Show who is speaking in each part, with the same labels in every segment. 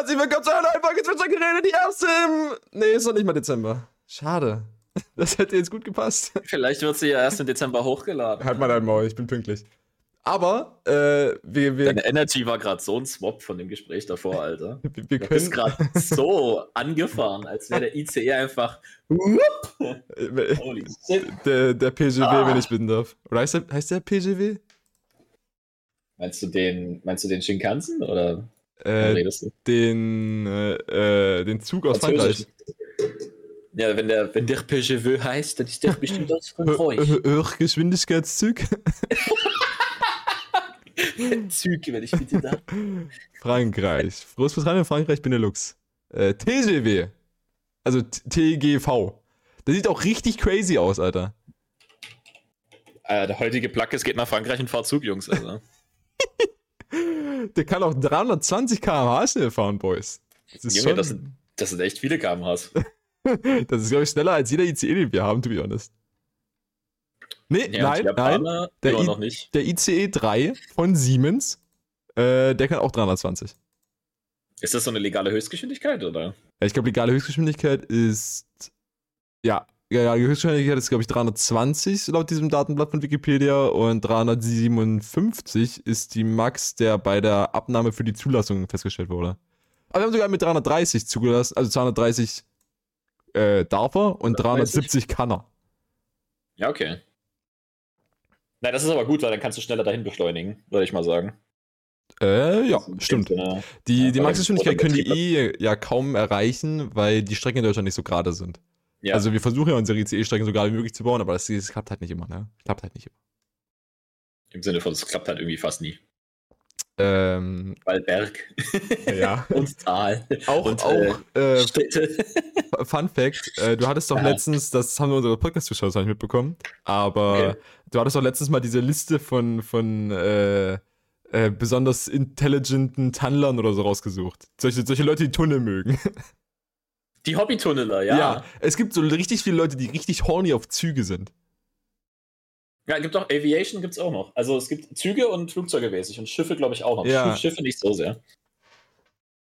Speaker 1: herzlich willkommen zu einer neuen Folge Zwitschergeräte, die erste im... Nee, ist noch nicht mal Dezember. Schade. Das hätte jetzt gut gepasst.
Speaker 2: Vielleicht wird sie ja erst im Dezember hochgeladen.
Speaker 1: Halt mal dein Maul, ich bin pünktlich. Aber, äh, wir, wir,
Speaker 2: Deine Energy war gerade so ein Swap von dem Gespräch davor, Alter.
Speaker 1: wir, wir
Speaker 2: Du bist
Speaker 1: können...
Speaker 2: gerade so angefahren, als wäre der ICE einfach. Holy shit.
Speaker 1: Der, der PGW,
Speaker 2: Ah.
Speaker 1: wenn ich bitten darf. Oder heißt der, heißt der PGW?
Speaker 2: Meinst du den, meinst du den Shinkansen oder
Speaker 1: Äh, den, äh, äh, den Zug aus Frankreich.
Speaker 2: Ja, wenn der, wenn der PGW heißt, dann ist der bestimmt aus Frankreich.
Speaker 1: Hochgeschwindigkeitszug?
Speaker 2: Züg, wenn ich bitte da.
Speaker 1: Frankreich. Großbritannien, Frankreich, Benelux. Äh, TGW. Also T- TGV. Das sieht auch richtig crazy aus, Alter.
Speaker 2: Äh, der heutige Plug, es geht nach Frankreich und fahrt Zug, Jungs. Also.
Speaker 1: Der kann auch 320 km/h schnell fahren, Boys. Das ist,
Speaker 2: Junge,
Speaker 1: schon,
Speaker 2: das sind, das sind echt viele kmhs.
Speaker 1: das ist, glaube ich, schneller als jeder ICE, den wir haben, to be honest. Nee,
Speaker 2: Ja,
Speaker 1: nein, nein. Der I-
Speaker 2: noch nicht.
Speaker 1: Der ICE 3 von Siemens, äh, der kann auch 320.
Speaker 2: Ist das so eine legale Höchstgeschwindigkeit, oder?
Speaker 1: Ja, ich glaube, legale Höchstgeschwindigkeit ist. Ja, ja, die Höchstgeschwindigkeit ist, glaube ich, 320 laut diesem Datenblatt von Wikipedia und 357 ist die Max, der bei der Abnahme für die Zulassung festgestellt wurde. Aber wir haben sogar mit 330 zugelassen, also 230 äh, darf er und 370 kann er.
Speaker 2: Ja, okay. Nein, das ist aber gut, weil dann kannst du schneller dahin beschleunigen, würde ich mal sagen.
Speaker 1: Äh, ja, stimmt.
Speaker 2: Sinne-
Speaker 1: Die,
Speaker 2: Ja,
Speaker 1: die Maxgeschwindigkeit können die eh ja kaum erreichen, weil die Strecken in Deutschland nicht so gerade sind.
Speaker 2: Ja,
Speaker 1: Also wir versuchen ja unsere ICE-Strecken so gerade wie möglich zu bauen, aber das, das klappt halt nicht immer, ne? Klappt halt nicht immer.
Speaker 2: im Sinne von, es klappt halt irgendwie fast nie.
Speaker 1: Ähm,
Speaker 2: Weil Berg
Speaker 1: ja.
Speaker 2: und Tal
Speaker 1: Auch,
Speaker 2: und
Speaker 1: auch äh,
Speaker 2: Städte.
Speaker 1: Fun Fact, äh, du hattest doch
Speaker 2: Ja.
Speaker 1: letztens, das haben wir unsere Podcast-Zuschauer nicht mitbekommen, aber
Speaker 2: Okay.
Speaker 1: du hattest doch letztens mal diese Liste von, von äh, äh, besonders intelligenten Tunnelern oder so rausgesucht. Solche, solche Leute, die Tunnel mögen.
Speaker 2: Die Hobbytunneler, ja. ja.
Speaker 1: es gibt so richtig viele Leute, die richtig horny auf Züge sind.
Speaker 2: Ja, gibt auch Aviation gibt's auch noch. Also es gibt Züge und Flugzeuge mäßig und Schiffe, glaube ich, auch noch.
Speaker 1: Ja.
Speaker 2: Schiffe nicht so sehr.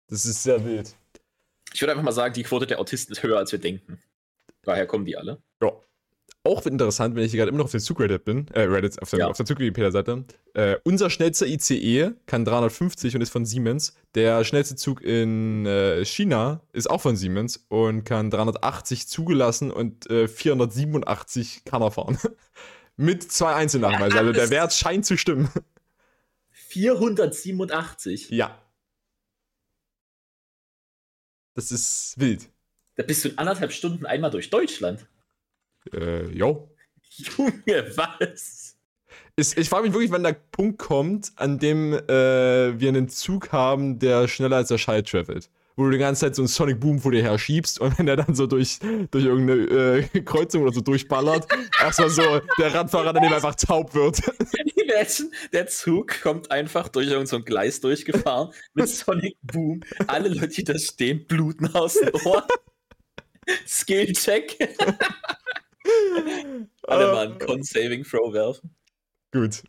Speaker 1: Das ist sehr wild.
Speaker 2: Ich würde einfach mal sagen, die Quote der Autisten ist höher, als wir denken. Daher kommen die alle.
Speaker 1: Ja. Auch interessant, wenn ich hier gerade immer noch auf den Zug-Reddit bin, äh, Reddit, auf der,
Speaker 2: Ja.
Speaker 1: auf der Zug-Wikipedia-Seite. Äh, unser schnellster ICE kann 350 und ist von Siemens. Der schnellste Zug in äh, China ist auch von Siemens und kann 380 zugelassen und äh, 487 kann er fahren. Mit zwei Einzelnachweisen. Also der? Wert scheint zu stimmen.
Speaker 2: 487.
Speaker 1: ja. Das ist wild.
Speaker 2: Da bist du in anderthalb Stunden einmal durch Deutschland.
Speaker 1: Äh, jo.
Speaker 2: Junge, was?
Speaker 1: Ich, ich frage mich wirklich, wann der Punkt kommt, an dem äh, wir einen Zug haben, der schneller als der Schall travelt. Wo du die ganze Zeit so einen Sonic Boom vor dir her schiebst und wenn der dann so durch, durch irgendeine äh, Kreuzung oder so durchballert, erstmal so der Radfahrer daneben einfach taub wird.
Speaker 2: Imagine, der Zug kommt einfach durch irgendein so Gleis durchgefahren mit Sonic Boom. Alle Leute, die da stehen, bluten aus dem Ohr. Skill-Check. Alle mal einen Con-Saving-Throw werfen.
Speaker 1: Gut.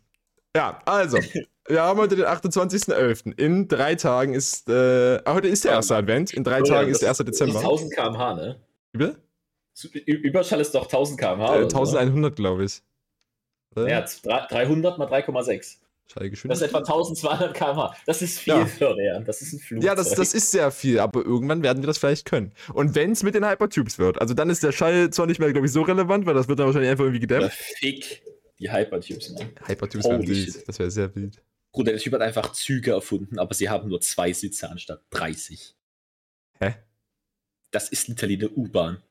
Speaker 1: Ja, also. Wir haben heute den 28.11. In drei Tagen ist, äh, ah, heute ist der erste Advent. In drei Tagen ist der 1.
Speaker 2: Das
Speaker 1: Dezember.
Speaker 2: ist 1000 km/h, ne?
Speaker 1: Wie
Speaker 2: Überschall ist doch 1000 km/h.
Speaker 1: Äh,
Speaker 2: oder so, ne?
Speaker 1: 1100, glaube ich.
Speaker 2: Ja, drei- 300 mal 3,6. Das ist etwa 1200 km/h. Das ist viel
Speaker 1: Ja.
Speaker 2: für Rean. Das ist ein Flugzeug.
Speaker 1: Ja, das, das ist sehr viel, aber irgendwann werden wir das vielleicht können. Und wenn es mit den Hypertubes wird, also dann ist der Schall zwar nicht mehr, glaube ich, so relevant, weil das wird dann wahrscheinlich einfach irgendwie gedämpft.
Speaker 2: Fick die Hypertubes, ne?
Speaker 1: Hypertubes wären wild. Das wäre sehr wild.
Speaker 2: Bruder, der Typ hat einfach Züge erfunden, aber sie haben nur zwei Sitze anstatt 30.
Speaker 1: Hä?
Speaker 2: Das ist literally eine U-Bahn.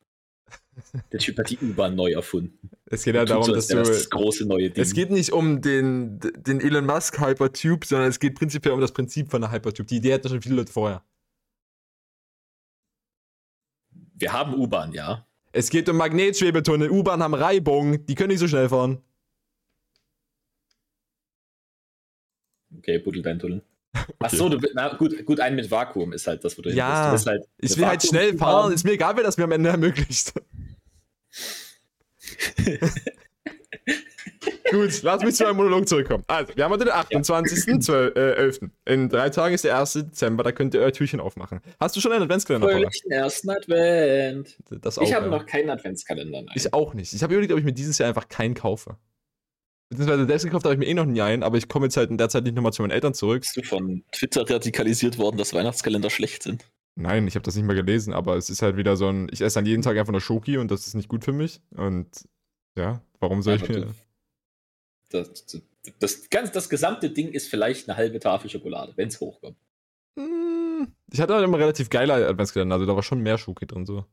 Speaker 2: Der Typ hat die U-Bahn neu erfunden.
Speaker 1: Es geht ja darum,
Speaker 2: so,
Speaker 1: dass
Speaker 2: wäre das,
Speaker 1: du.
Speaker 2: große neue Ding.
Speaker 1: Es geht nicht um den, den Elon Musk Hypertube, sondern es geht prinzipiell um das Prinzip von der Hypertube. Die Idee hatten schon viele Leute vorher.
Speaker 2: Wir haben U-Bahn, ja.
Speaker 1: Es geht um Magnetschwebetunnel. U-Bahn haben Reibung, die können nicht so schnell fahren.
Speaker 2: Okay, buddel dein Tunnel. Ach so, du, na, gut, gut, ein mit Vakuum ist halt das, wo du
Speaker 1: Ja,
Speaker 2: bist. Du bist halt
Speaker 1: Ich will halt schnell
Speaker 2: Vakuum-U-Bahn.
Speaker 1: fahren. Ist mir egal, wer das mir am Ende ermöglicht. Gut, lass mich zu meinem Monolog zurückkommen. Also, wir haben heute den 28.11. Äh, In drei Tagen ist der 1. Dezember, da könnt ihr euer Türchen aufmachen. Hast du schon einen Adventskalender?
Speaker 2: Fröhlichen ersten Advent.
Speaker 1: Das auch,
Speaker 2: Ich habe
Speaker 1: ja.
Speaker 2: noch keinen Adventskalender. Nein.
Speaker 1: Ich auch nicht. Ich habe überlegt, ob ich mir dieses Jahr einfach keinen kaufe. Beziehungsweise selbst gekauft habe ich mir eh noch nie einen, aber ich komme jetzt halt in der Zeit nicht nochmal zu meinen Eltern zurück.
Speaker 2: Bist du von Twitter radikalisiert worden, dass Weihnachtskalender schlecht sind?
Speaker 1: Nein, ich habe das nicht mal gelesen, aber es ist halt wieder so ein, ich esse dann jeden Tag einfach nur Schoki und das ist nicht gut für mich. Und ja, warum soll ich
Speaker 2: Aber
Speaker 1: mir.
Speaker 2: Das, das, das, ganz, das gesamte Ding ist vielleicht eine halbe Tafel Schokolade, wenn es hochkommt.
Speaker 1: Hm, Ich hatte halt immer relativ geile Adventskalender, also da war schon mehr Schoki drin so.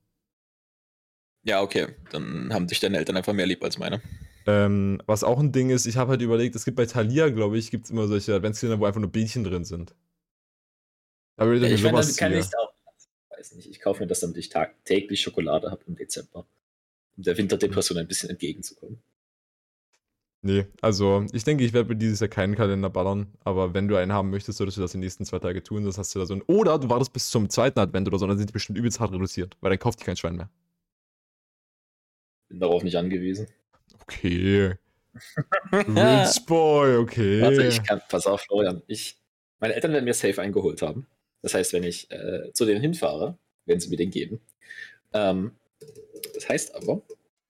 Speaker 2: Ja, okay. Dann haben dich deine Eltern einfach mehr lieb als meine.
Speaker 1: Ähm, was auch ein Ding ist, ich habe halt überlegt, es gibt bei Thalia, glaube ich, gibt es immer solche Adventskalender, wo einfach nur Bildchen drin sind. Da würde ich
Speaker 2: ich meine, dann kann ich auch. Weiß nicht, ich kaufe mir das, damit ich tagtäglich Schokolade habe im Dezember. Um der Winterdepression ein bisschen entgegenzukommen.
Speaker 1: Nee, also ich denke, ich werde mir dieses Jahr keinen Kalender ballern, aber wenn du einen haben möchtest, solltest du das die nächsten zwei Tage tun, sonst hast du da so ein. Oder du wartest bis zum zweiten Advent oder so, dann sind die bestimmt übelst hart reduziert, weil dann kauft die kein Schwein mehr.
Speaker 2: Bin darauf nicht angewiesen.
Speaker 1: Okay. Rich Boy, okay.
Speaker 2: Warte, ich kann, pass auf, Florian. Ich, meine Eltern werden mir Safe eingeholt haben. Das heißt, wenn ich äh, zu denen hinfahre, werden sie mir den geben. Ähm, das heißt aber,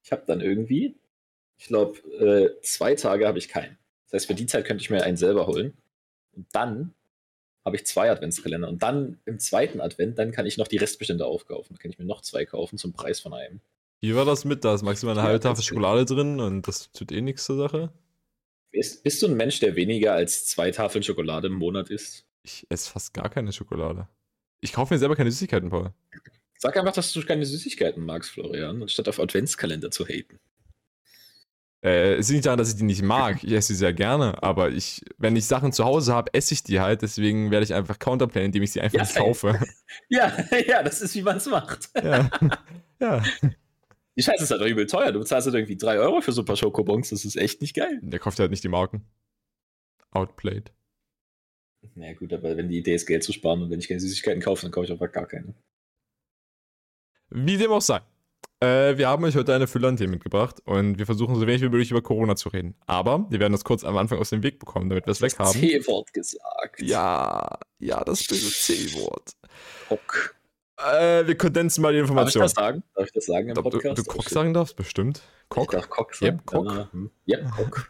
Speaker 2: ich habe dann irgendwie, ich glaube, äh, zwei Tage habe ich keinen. Das heißt, für die Zeit könnte ich mir einen selber holen. Und dann habe ich zwei Adventskalender. Und dann im zweiten Advent, dann kann ich noch die Restbestände aufkaufen. Dann kann ich mir noch zwei kaufen zum Preis von einem.
Speaker 1: Wie war das mit? Da ist maximal eine halbe Tafel
Speaker 2: ist-
Speaker 1: Schokolade drin und das tut eh nichts zur Sache.
Speaker 2: Bist, bist du ein Mensch, der weniger als zwei Tafeln Schokolade im Monat isst?
Speaker 1: Ich esse fast gar keine Schokolade. Ich kaufe mir selber keine Süßigkeiten, Paul.
Speaker 2: Sag einfach, dass du keine Süßigkeiten magst, Florian, anstatt auf Adventskalender zu haten.
Speaker 1: Äh, es liegt nicht daran, dass ich die nicht mag. Ich esse sie sehr gerne, aber ich, wenn ich Sachen zu Hause habe, esse ich die halt. Deswegen werde ich einfach counterplayen, indem ich sie einfach
Speaker 2: Ja,
Speaker 1: nicht kaufe.
Speaker 2: Ja, ja, das ist, wie man es macht.
Speaker 1: ja. ja.
Speaker 2: Die Scheiße ist halt auch übel teuer. Du bezahlst halt irgendwie 3 Euro für so ein paar Schokobons. Das ist echt nicht geil.
Speaker 1: Der kauft halt nicht die Marken. Outplayed.
Speaker 2: Na ja, gut, aber wenn die Idee ist, Geld zu sparen und wenn ich keine Süßigkeiten kaufe, dann kaufe ich einfach gar keine.
Speaker 1: Wie dem auch sei. Äh, wir haben euch heute eine Fülle an Themen mitgebracht und wir versuchen so wenig wie möglich über Corona zu reden. Aber wir werden das kurz am Anfang aus dem Weg bekommen, damit wir es weg haben.
Speaker 2: C-Wort gesagt.
Speaker 1: Ja, ja, das böse C-Wort.
Speaker 2: Kock.
Speaker 1: Äh, wir kondensieren mal die
Speaker 2: Darf ich das sagen? Darf ich das sagen im
Speaker 1: du,
Speaker 2: Podcast?
Speaker 1: du
Speaker 2: Oh,
Speaker 1: Kock sagen darfst, bestimmt. Kock?
Speaker 2: Ich darf Kock sagen.
Speaker 1: Yep, Kock.
Speaker 2: Ja, hm. Yep, Kock.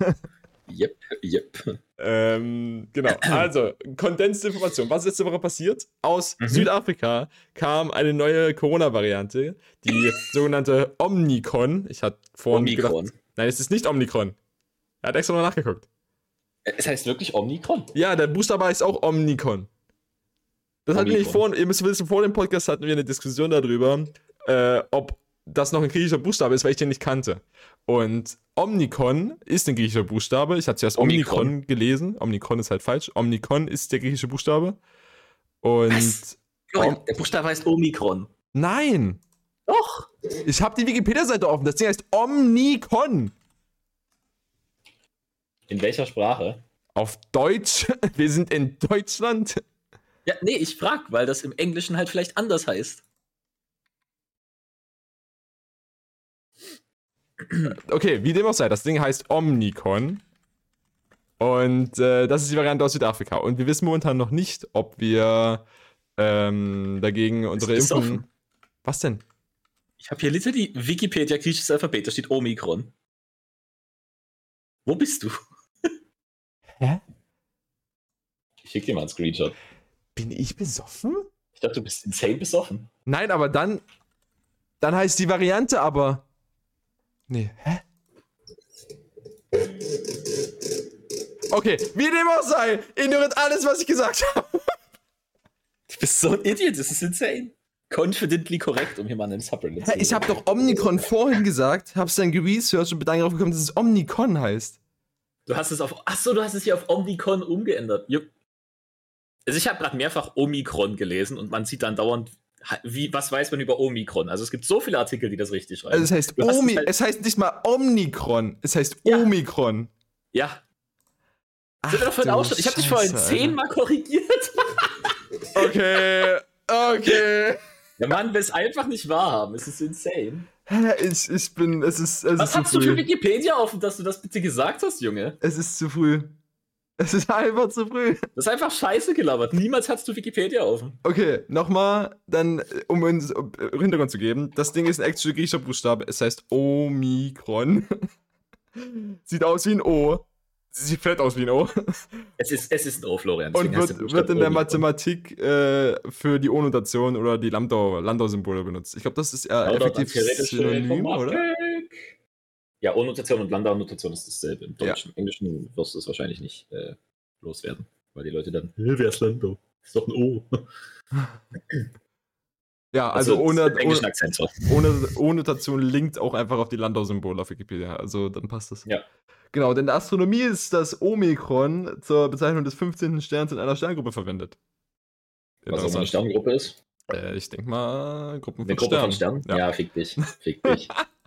Speaker 2: Yep, yep.
Speaker 1: Ähm, genau. Also, kondensierte Information. Was ist letzte Woche passiert? Aus
Speaker 2: Mhm.
Speaker 1: Südafrika kam eine neue Corona-Variante, die sogenannte Omnicron. Ich hatte vorhin
Speaker 2: Omikron.
Speaker 1: gedacht, nein, es ist nicht Omnicron. Er hat extra noch nachgeguckt.
Speaker 2: Es heißt wirklich Omikron.
Speaker 1: Ja, der Buchstabe heißt auch Omnicron. Das hatten wir vor, ihr müsst wissen, vor dem Podcast hatten wir eine Diskussion darüber, äh, ob das noch ein griechischer Buchstabe ist, weil ich den nicht kannte. Und Omnikon ist ein griechischer Buchstabe. Ich hatte zuerst Omnikron,
Speaker 2: Omikron.
Speaker 1: gelesen. Omnikon ist halt falsch. Omnikon ist der griechische Buchstabe. Und
Speaker 2: Was?
Speaker 1: Om-
Speaker 2: der Buchstabe heißt Omikron.
Speaker 1: nein,
Speaker 2: Doch.
Speaker 1: ich habe die Wikipedia-Seite offen. Das Ding heißt Omnikon.
Speaker 2: In welcher Sprache?
Speaker 1: Auf Deutsch. Wir sind in Deutschland.
Speaker 2: Ja, nee, ich frag, weil das im Englischen halt vielleicht anders heißt.
Speaker 1: Okay, wie dem auch sei, das Ding heißt Omnicon. Und äh, das ist die Variante aus Südafrika. Und wir wissen momentan noch nicht, ob wir ähm, dagegen unsere
Speaker 2: bist
Speaker 1: Impfung.
Speaker 2: offen.
Speaker 1: Was denn?
Speaker 2: Ich habe hier literally Wikipedia griechisches Alphabet, da steht Omikron. Wo bist du?
Speaker 1: Hä?
Speaker 2: Ich schick dir mal einen Screenshot.
Speaker 1: Bin ich besoffen?
Speaker 2: Ich dachte, du bist insane besoffen.
Speaker 1: Nein, aber dann. Dann heißt die Variante aber. Nee, hä? Okay, wie dem auch sei, ignoriert alles, was ich gesagt habe.
Speaker 2: Du bist so ein Idiot, das ist insane. Confidently korrekt, um hier mal einen Subreddit
Speaker 1: Hä, Ich habe doch Omnicron vorhin gesagt, hab's dann geresearched und bin dann darauf gekommen, dass es Omnicon heißt.
Speaker 2: Du hast es auf. Achso, du hast es hier auf Omikron umgeändert. Jupp. Also ich habe gerade mehrfach Omikron gelesen und man sieht dann dauernd, wie, was weiß man über Omikron. Also es gibt so viele Artikel, die das richtig schreiben.
Speaker 1: Also es heißt Omi,
Speaker 2: halt-
Speaker 1: es heißt nicht mal Omnicron, es heißt
Speaker 2: Ja.
Speaker 1: Omikron.
Speaker 2: ja.
Speaker 1: Ach,
Speaker 2: Sind wir doch vorhin
Speaker 1: du
Speaker 2: auch schon. Ich habe dich vorhin zehnmal korrigiert.
Speaker 1: Okay, okay.
Speaker 2: Der Mann will es einfach nicht wahrhaben. Es ist insane.
Speaker 1: Ich, ich bin, es ist, es
Speaker 2: Was
Speaker 1: ist zu
Speaker 2: hast du für
Speaker 1: früh.
Speaker 2: Wikipedia offen, dass du das bitte gesagt hast, Junge?
Speaker 1: Es ist zu früh. Es ist einfach zu früh.
Speaker 2: Das ist einfach scheiße gelabert. Niemals hast du Wikipedia offen.
Speaker 1: Okay, nochmal, dann, äh, um uns um, äh, Hintergrund zu geben. Das Ding ist ein actual griechischer Buchstabe. Es heißt Omikron. Sieht aus wie ein O. Sieht fett aus wie ein O.
Speaker 2: Es ist, es ist ein O, Florian.
Speaker 1: Und
Speaker 2: deswegen der
Speaker 1: wird, wird in der. Mathematik äh, für die O-Notation oder die Landau- Landau-Symbole benutzt. Ich glaube, das ist eher
Speaker 2: Laudert an
Speaker 1: effektiv synonym, oder?
Speaker 2: Ja, O-Notation und Landau-Notation ist dasselbe. Im
Speaker 1: Ja.
Speaker 2: Deutschen, im Englischen wirst du es wahrscheinlich nicht äh, loswerden. Weil die Leute dann, "Hä, wer ist Landau? Ist doch ein O.
Speaker 1: Ja, also,
Speaker 2: das
Speaker 1: ohne,
Speaker 2: so.
Speaker 1: ohne, ohne Notation linkt auch einfach auf die Landau-Symbole auf Wikipedia. Also dann passt das.
Speaker 2: Ja.
Speaker 1: Genau, denn in der Astronomie ist das Omikron zur Bezeichnung des 15. Sterns in einer Sterngruppe verwendet.
Speaker 2: Was auch eine. Sternengruppe ist.
Speaker 1: Äh, ich denke mal, Gruppen
Speaker 2: Eine
Speaker 1: von
Speaker 2: Gruppe von
Speaker 1: Sternen.
Speaker 2: Sternen? Ja, fick dich. Fick dich.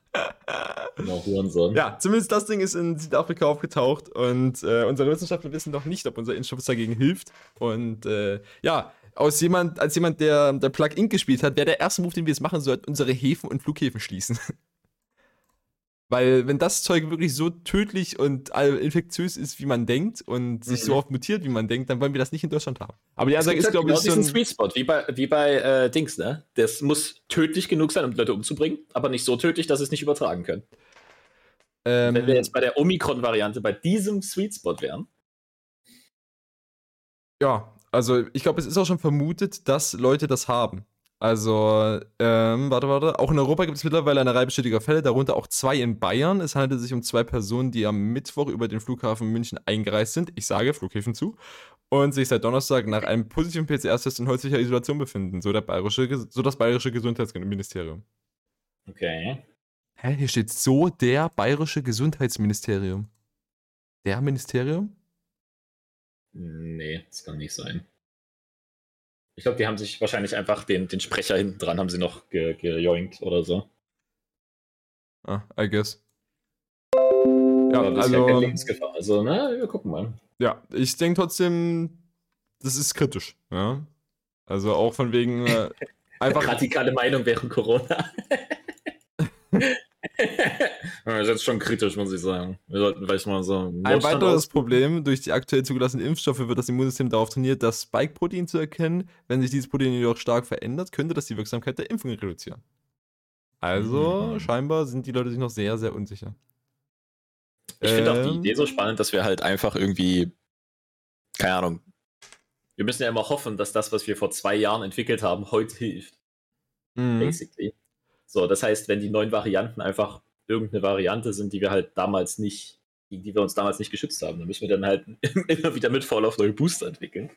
Speaker 2: genau, Hurensohn.
Speaker 1: Ja, zumindest das Ding ist in Südafrika aufgetaucht und äh, unsere Wissenschaftler wissen noch nicht, ob unser Impfstoff dagegen hilft. Und äh, ja, aus jemand, als jemand, der, der Plug Inc. gespielt hat, wäre der erste Move, den wir jetzt machen sollten, unsere Häfen und Flughäfen schließen. Weil, wenn das Zeug wirklich so tödlich und all- infektiös ist, wie man denkt und sich
Speaker 2: Mhm.
Speaker 1: so oft mutiert, wie man denkt, dann wollen wir das nicht in Deutschland haben. Aber die Ansage ist,
Speaker 2: halt
Speaker 1: glaube
Speaker 2: genau
Speaker 1: ich, so
Speaker 2: diesen
Speaker 1: ein,
Speaker 2: Sweet Spot, wie bei, wie bei äh, Dings, ne? Das muss tödlich genug sein, um Leute umzubringen, aber nicht so tödlich, dass sie es nicht übertragen können.
Speaker 1: ähm,
Speaker 2: Wenn wir jetzt bei der Omikron-Variante bei diesem Sweet Spot wären,
Speaker 1: Ja, also ich glaube, es ist auch schon vermutet, dass Leute das haben. Also, ähm, warte, warte. Auch in Europa gibt es mittlerweile eine Reihe bestätigter Fälle, darunter auch zwei in Bayern. Es handelt sich um zwei Personen, die am Mittwoch über den Flughafen München eingereist sind. Ich sage Flughäfen zu. Und sich seit Donnerstag nach einem positiven PCR-Test in häuslicher Isolation befinden, so, der bayerische, so das bayerische Gesundheitsministerium.
Speaker 2: okay.
Speaker 1: Hä? Hier steht so der bayerische Gesundheitsministerium. Der Ministerium?
Speaker 2: Nee, das kann nicht sein. Ich glaube, die haben sich wahrscheinlich einfach den, den Sprecher hinten dran, haben sie noch ge gejoinkt oder so.
Speaker 1: Ah, I guess. Ja,
Speaker 2: Aber das ist ja
Speaker 1: also.
Speaker 2: keine Lebensgefahr. Also, na, wir gucken mal.
Speaker 1: Ja, ich denke trotzdem, das ist kritisch. Ja? Also auch von wegen äh, einfach.
Speaker 2: Radikale Meinung während Corona. das ist jetzt schon kritisch, muss ich sagen. Wir sollten vielleicht mal so
Speaker 1: Ein
Speaker 2: Notstand
Speaker 1: weiteres Problem, durch die aktuell zugelassenen Impfstoffe wird das Immunsystem darauf trainiert, das Spike-Protein zu erkennen. Wenn sich dieses Protein jedoch stark verändert, könnte das die Wirksamkeit der Impfung reduzieren. Also,
Speaker 2: Mhm.
Speaker 1: scheinbar sind die Leute sich noch sehr, sehr unsicher.
Speaker 2: Ich finde auch die
Speaker 1: Ähm,
Speaker 2: Idee so spannend, dass wir halt einfach irgendwie, keine Ahnung, wir müssen ja immer hoffen, dass das, was wir vor zwei Jahren entwickelt haben, heute hilft,
Speaker 1: mhm.
Speaker 2: basically. So, das heißt, wenn die neuen Varianten einfach irgendeine Variante sind, die wir halt damals nicht, gegen die wir uns damals nicht geschützt haben, dann müssen wir dann halt immer wieder mit Vorlauf neue Booster entwickeln.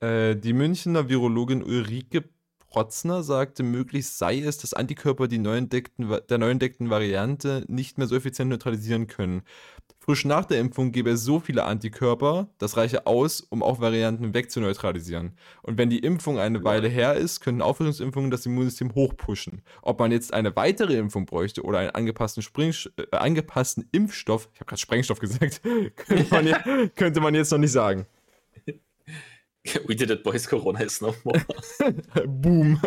Speaker 1: Äh, die Münchner Virologin Ulrike Protzner sagte, möglich sei es, dass Antikörper die neu entdeckten, der neu entdeckten Variante nicht mehr so effizient neutralisieren können. Frisch nach der Impfung gäbe es so viele Antikörper, das reiche aus, um auch Varianten wegzuneutralisieren. Und wenn die Impfung eine Weile her ist, könnten Auffrischungsimpfungen das Immunsystem hochpushen. Ob man jetzt eine weitere Impfung bräuchte oder einen angepassten, Spring äh, angepassten Impfstoff, ich habe gerade Sprengstoff gesagt, könnte man, je könnte man jetzt noch nicht sagen.
Speaker 2: We did it, boys, Corona is no more.
Speaker 1: Boom.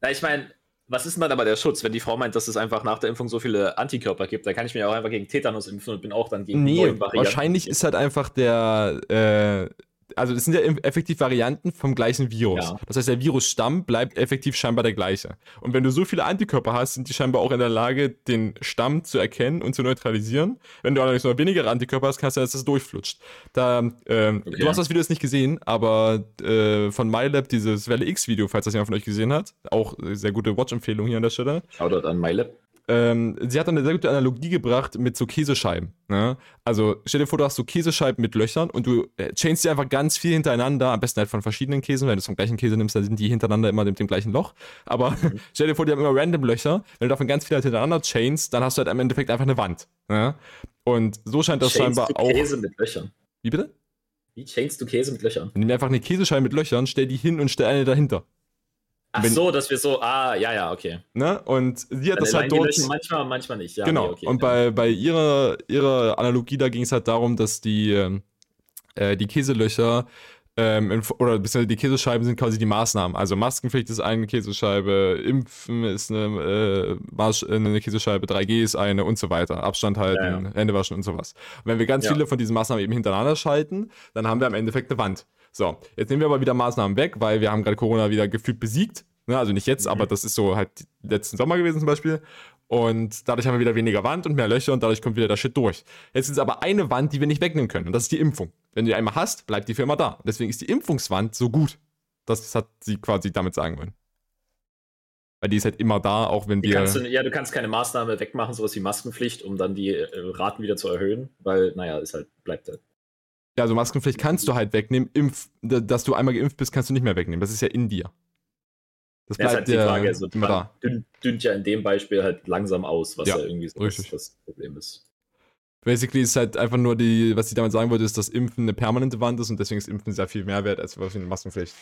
Speaker 2: Na, ich meine, was ist denn dann aber der Schutz, wenn die Frau meint, dass es einfach nach der Impfung so viele Antikörper gibt? Dann kann ich mir auch einfach gegen Tetanus impfen und bin auch dann gegen die
Speaker 1: Nee,
Speaker 2: neuen Varianten.
Speaker 1: wahrscheinlich ist halt einfach der, äh, also das sind ja effektiv Varianten vom gleichen Virus.
Speaker 2: Ja.
Speaker 1: Das heißt, der Virusstamm bleibt effektiv scheinbar der gleiche. Und wenn du so viele Antikörper hast, sind die scheinbar auch in der Lage, den Stamm zu erkennen und zu neutralisieren. Wenn du allerdings nur weniger Antikörper hast, kannst du, dass das durchflutscht. Da, ähm,
Speaker 2: Okay.
Speaker 1: Du hast das Video jetzt nicht gesehen, aber äh, von MyLab, dieses Welle X-Video, falls das jemand von euch gesehen hat, auch sehr gute Watch-Empfehlung hier an der Stelle.
Speaker 2: Shoutout an MyLab.
Speaker 1: Ähm, sie hat dann eine sehr gute Analogie gebracht mit so Käsescheiben. Ne? Also stell dir vor, du hast so Käsescheiben mit Löchern und du äh, chainst die einfach ganz viel hintereinander, am besten halt von verschiedenen Käsen. Wenn du es vom gleichen Käse nimmst, dann sind die hintereinander immer mit dem gleichen Loch. Aber stell dir vor, die haben immer random Löcher. Wenn du davon ganz viele halt hintereinander chainst, dann hast du halt im Endeffekt einfach eine Wand. Ne? Und so scheint das
Speaker 2: Chainst
Speaker 1: scheinbar auch.
Speaker 2: Käse mit Löchern.
Speaker 1: Wie bitte?
Speaker 2: Wie chainst du Käse mit Löchern?
Speaker 1: Nimm einfach eine Käsescheibe mit Löchern, stell die hin und stell eine dahinter.
Speaker 2: Ach
Speaker 1: Wenn-
Speaker 2: so, dass wir so, ah, ja, ja, okay.
Speaker 1: Ne? Und sie hat
Speaker 2: Dann
Speaker 1: das halt dort.
Speaker 2: Manchmal, manchmal nicht. Ja,
Speaker 1: genau.
Speaker 2: nee, okay,
Speaker 1: und bei, bei ihrer, ihrer Analogie, da ging es halt darum, dass die, ähm, äh, die Käselöcher Ähm, oder beziehungsweise die Käsescheiben sind quasi die Maßnahmen. Also Maskenpflicht ist eine Käsescheibe, Impfen ist eine, äh, eine Käsescheibe, 3G ist eine und so weiter. Abstand halten, ja, ja. Hände waschen und sowas. Und wenn wir ganz ja. viele von diesen Maßnahmen eben hintereinander schalten, dann haben wir am Endeffekt eine Wand. So, jetzt nehmen wir aber wieder Maßnahmen weg, weil wir haben gerade Corona wieder gefühlt besiegt. Ne, also nicht jetzt, mhm. aber das ist so halt letzten Sommer gewesen zum Beispiel. Und dadurch haben wir wieder weniger Wand und mehr Löcher und dadurch kommt wieder der Shit durch. Jetzt ist aber eine Wand, die wir nicht wegnehmen können. Und das ist die Impfung. Wenn du die einmal hast, bleibt die für immer da. Und deswegen ist die Impfungswand so gut. Das hat sie quasi damit sagen wollen. Weil die ist halt immer da, auch wenn wir.
Speaker 2: Du, ja, du kannst keine Maßnahme wegmachen, sowas wie Maskenpflicht, um dann die äh, Raten wieder zu erhöhen, weil, naja, ist halt, bleibt halt.
Speaker 1: Ja, also Maskenpflicht kannst du halt wegnehmen. Impf, dass du einmal geimpft bist, kannst du nicht mehr wegnehmen. Das ist ja in dir.
Speaker 2: Das bleibt ja, ist halt die Frage, also da. Dünnt, dünnt ja in dem Beispiel halt langsam aus, was ja, ja irgendwie so
Speaker 1: richtig.
Speaker 2: das Problem ist.
Speaker 1: Basically ist halt einfach nur die, was ich damit sagen wollte, ist, dass Impfen eine permanente Wand ist und deswegen ist Impfen sehr viel mehr wert als was eine Maskenpflicht.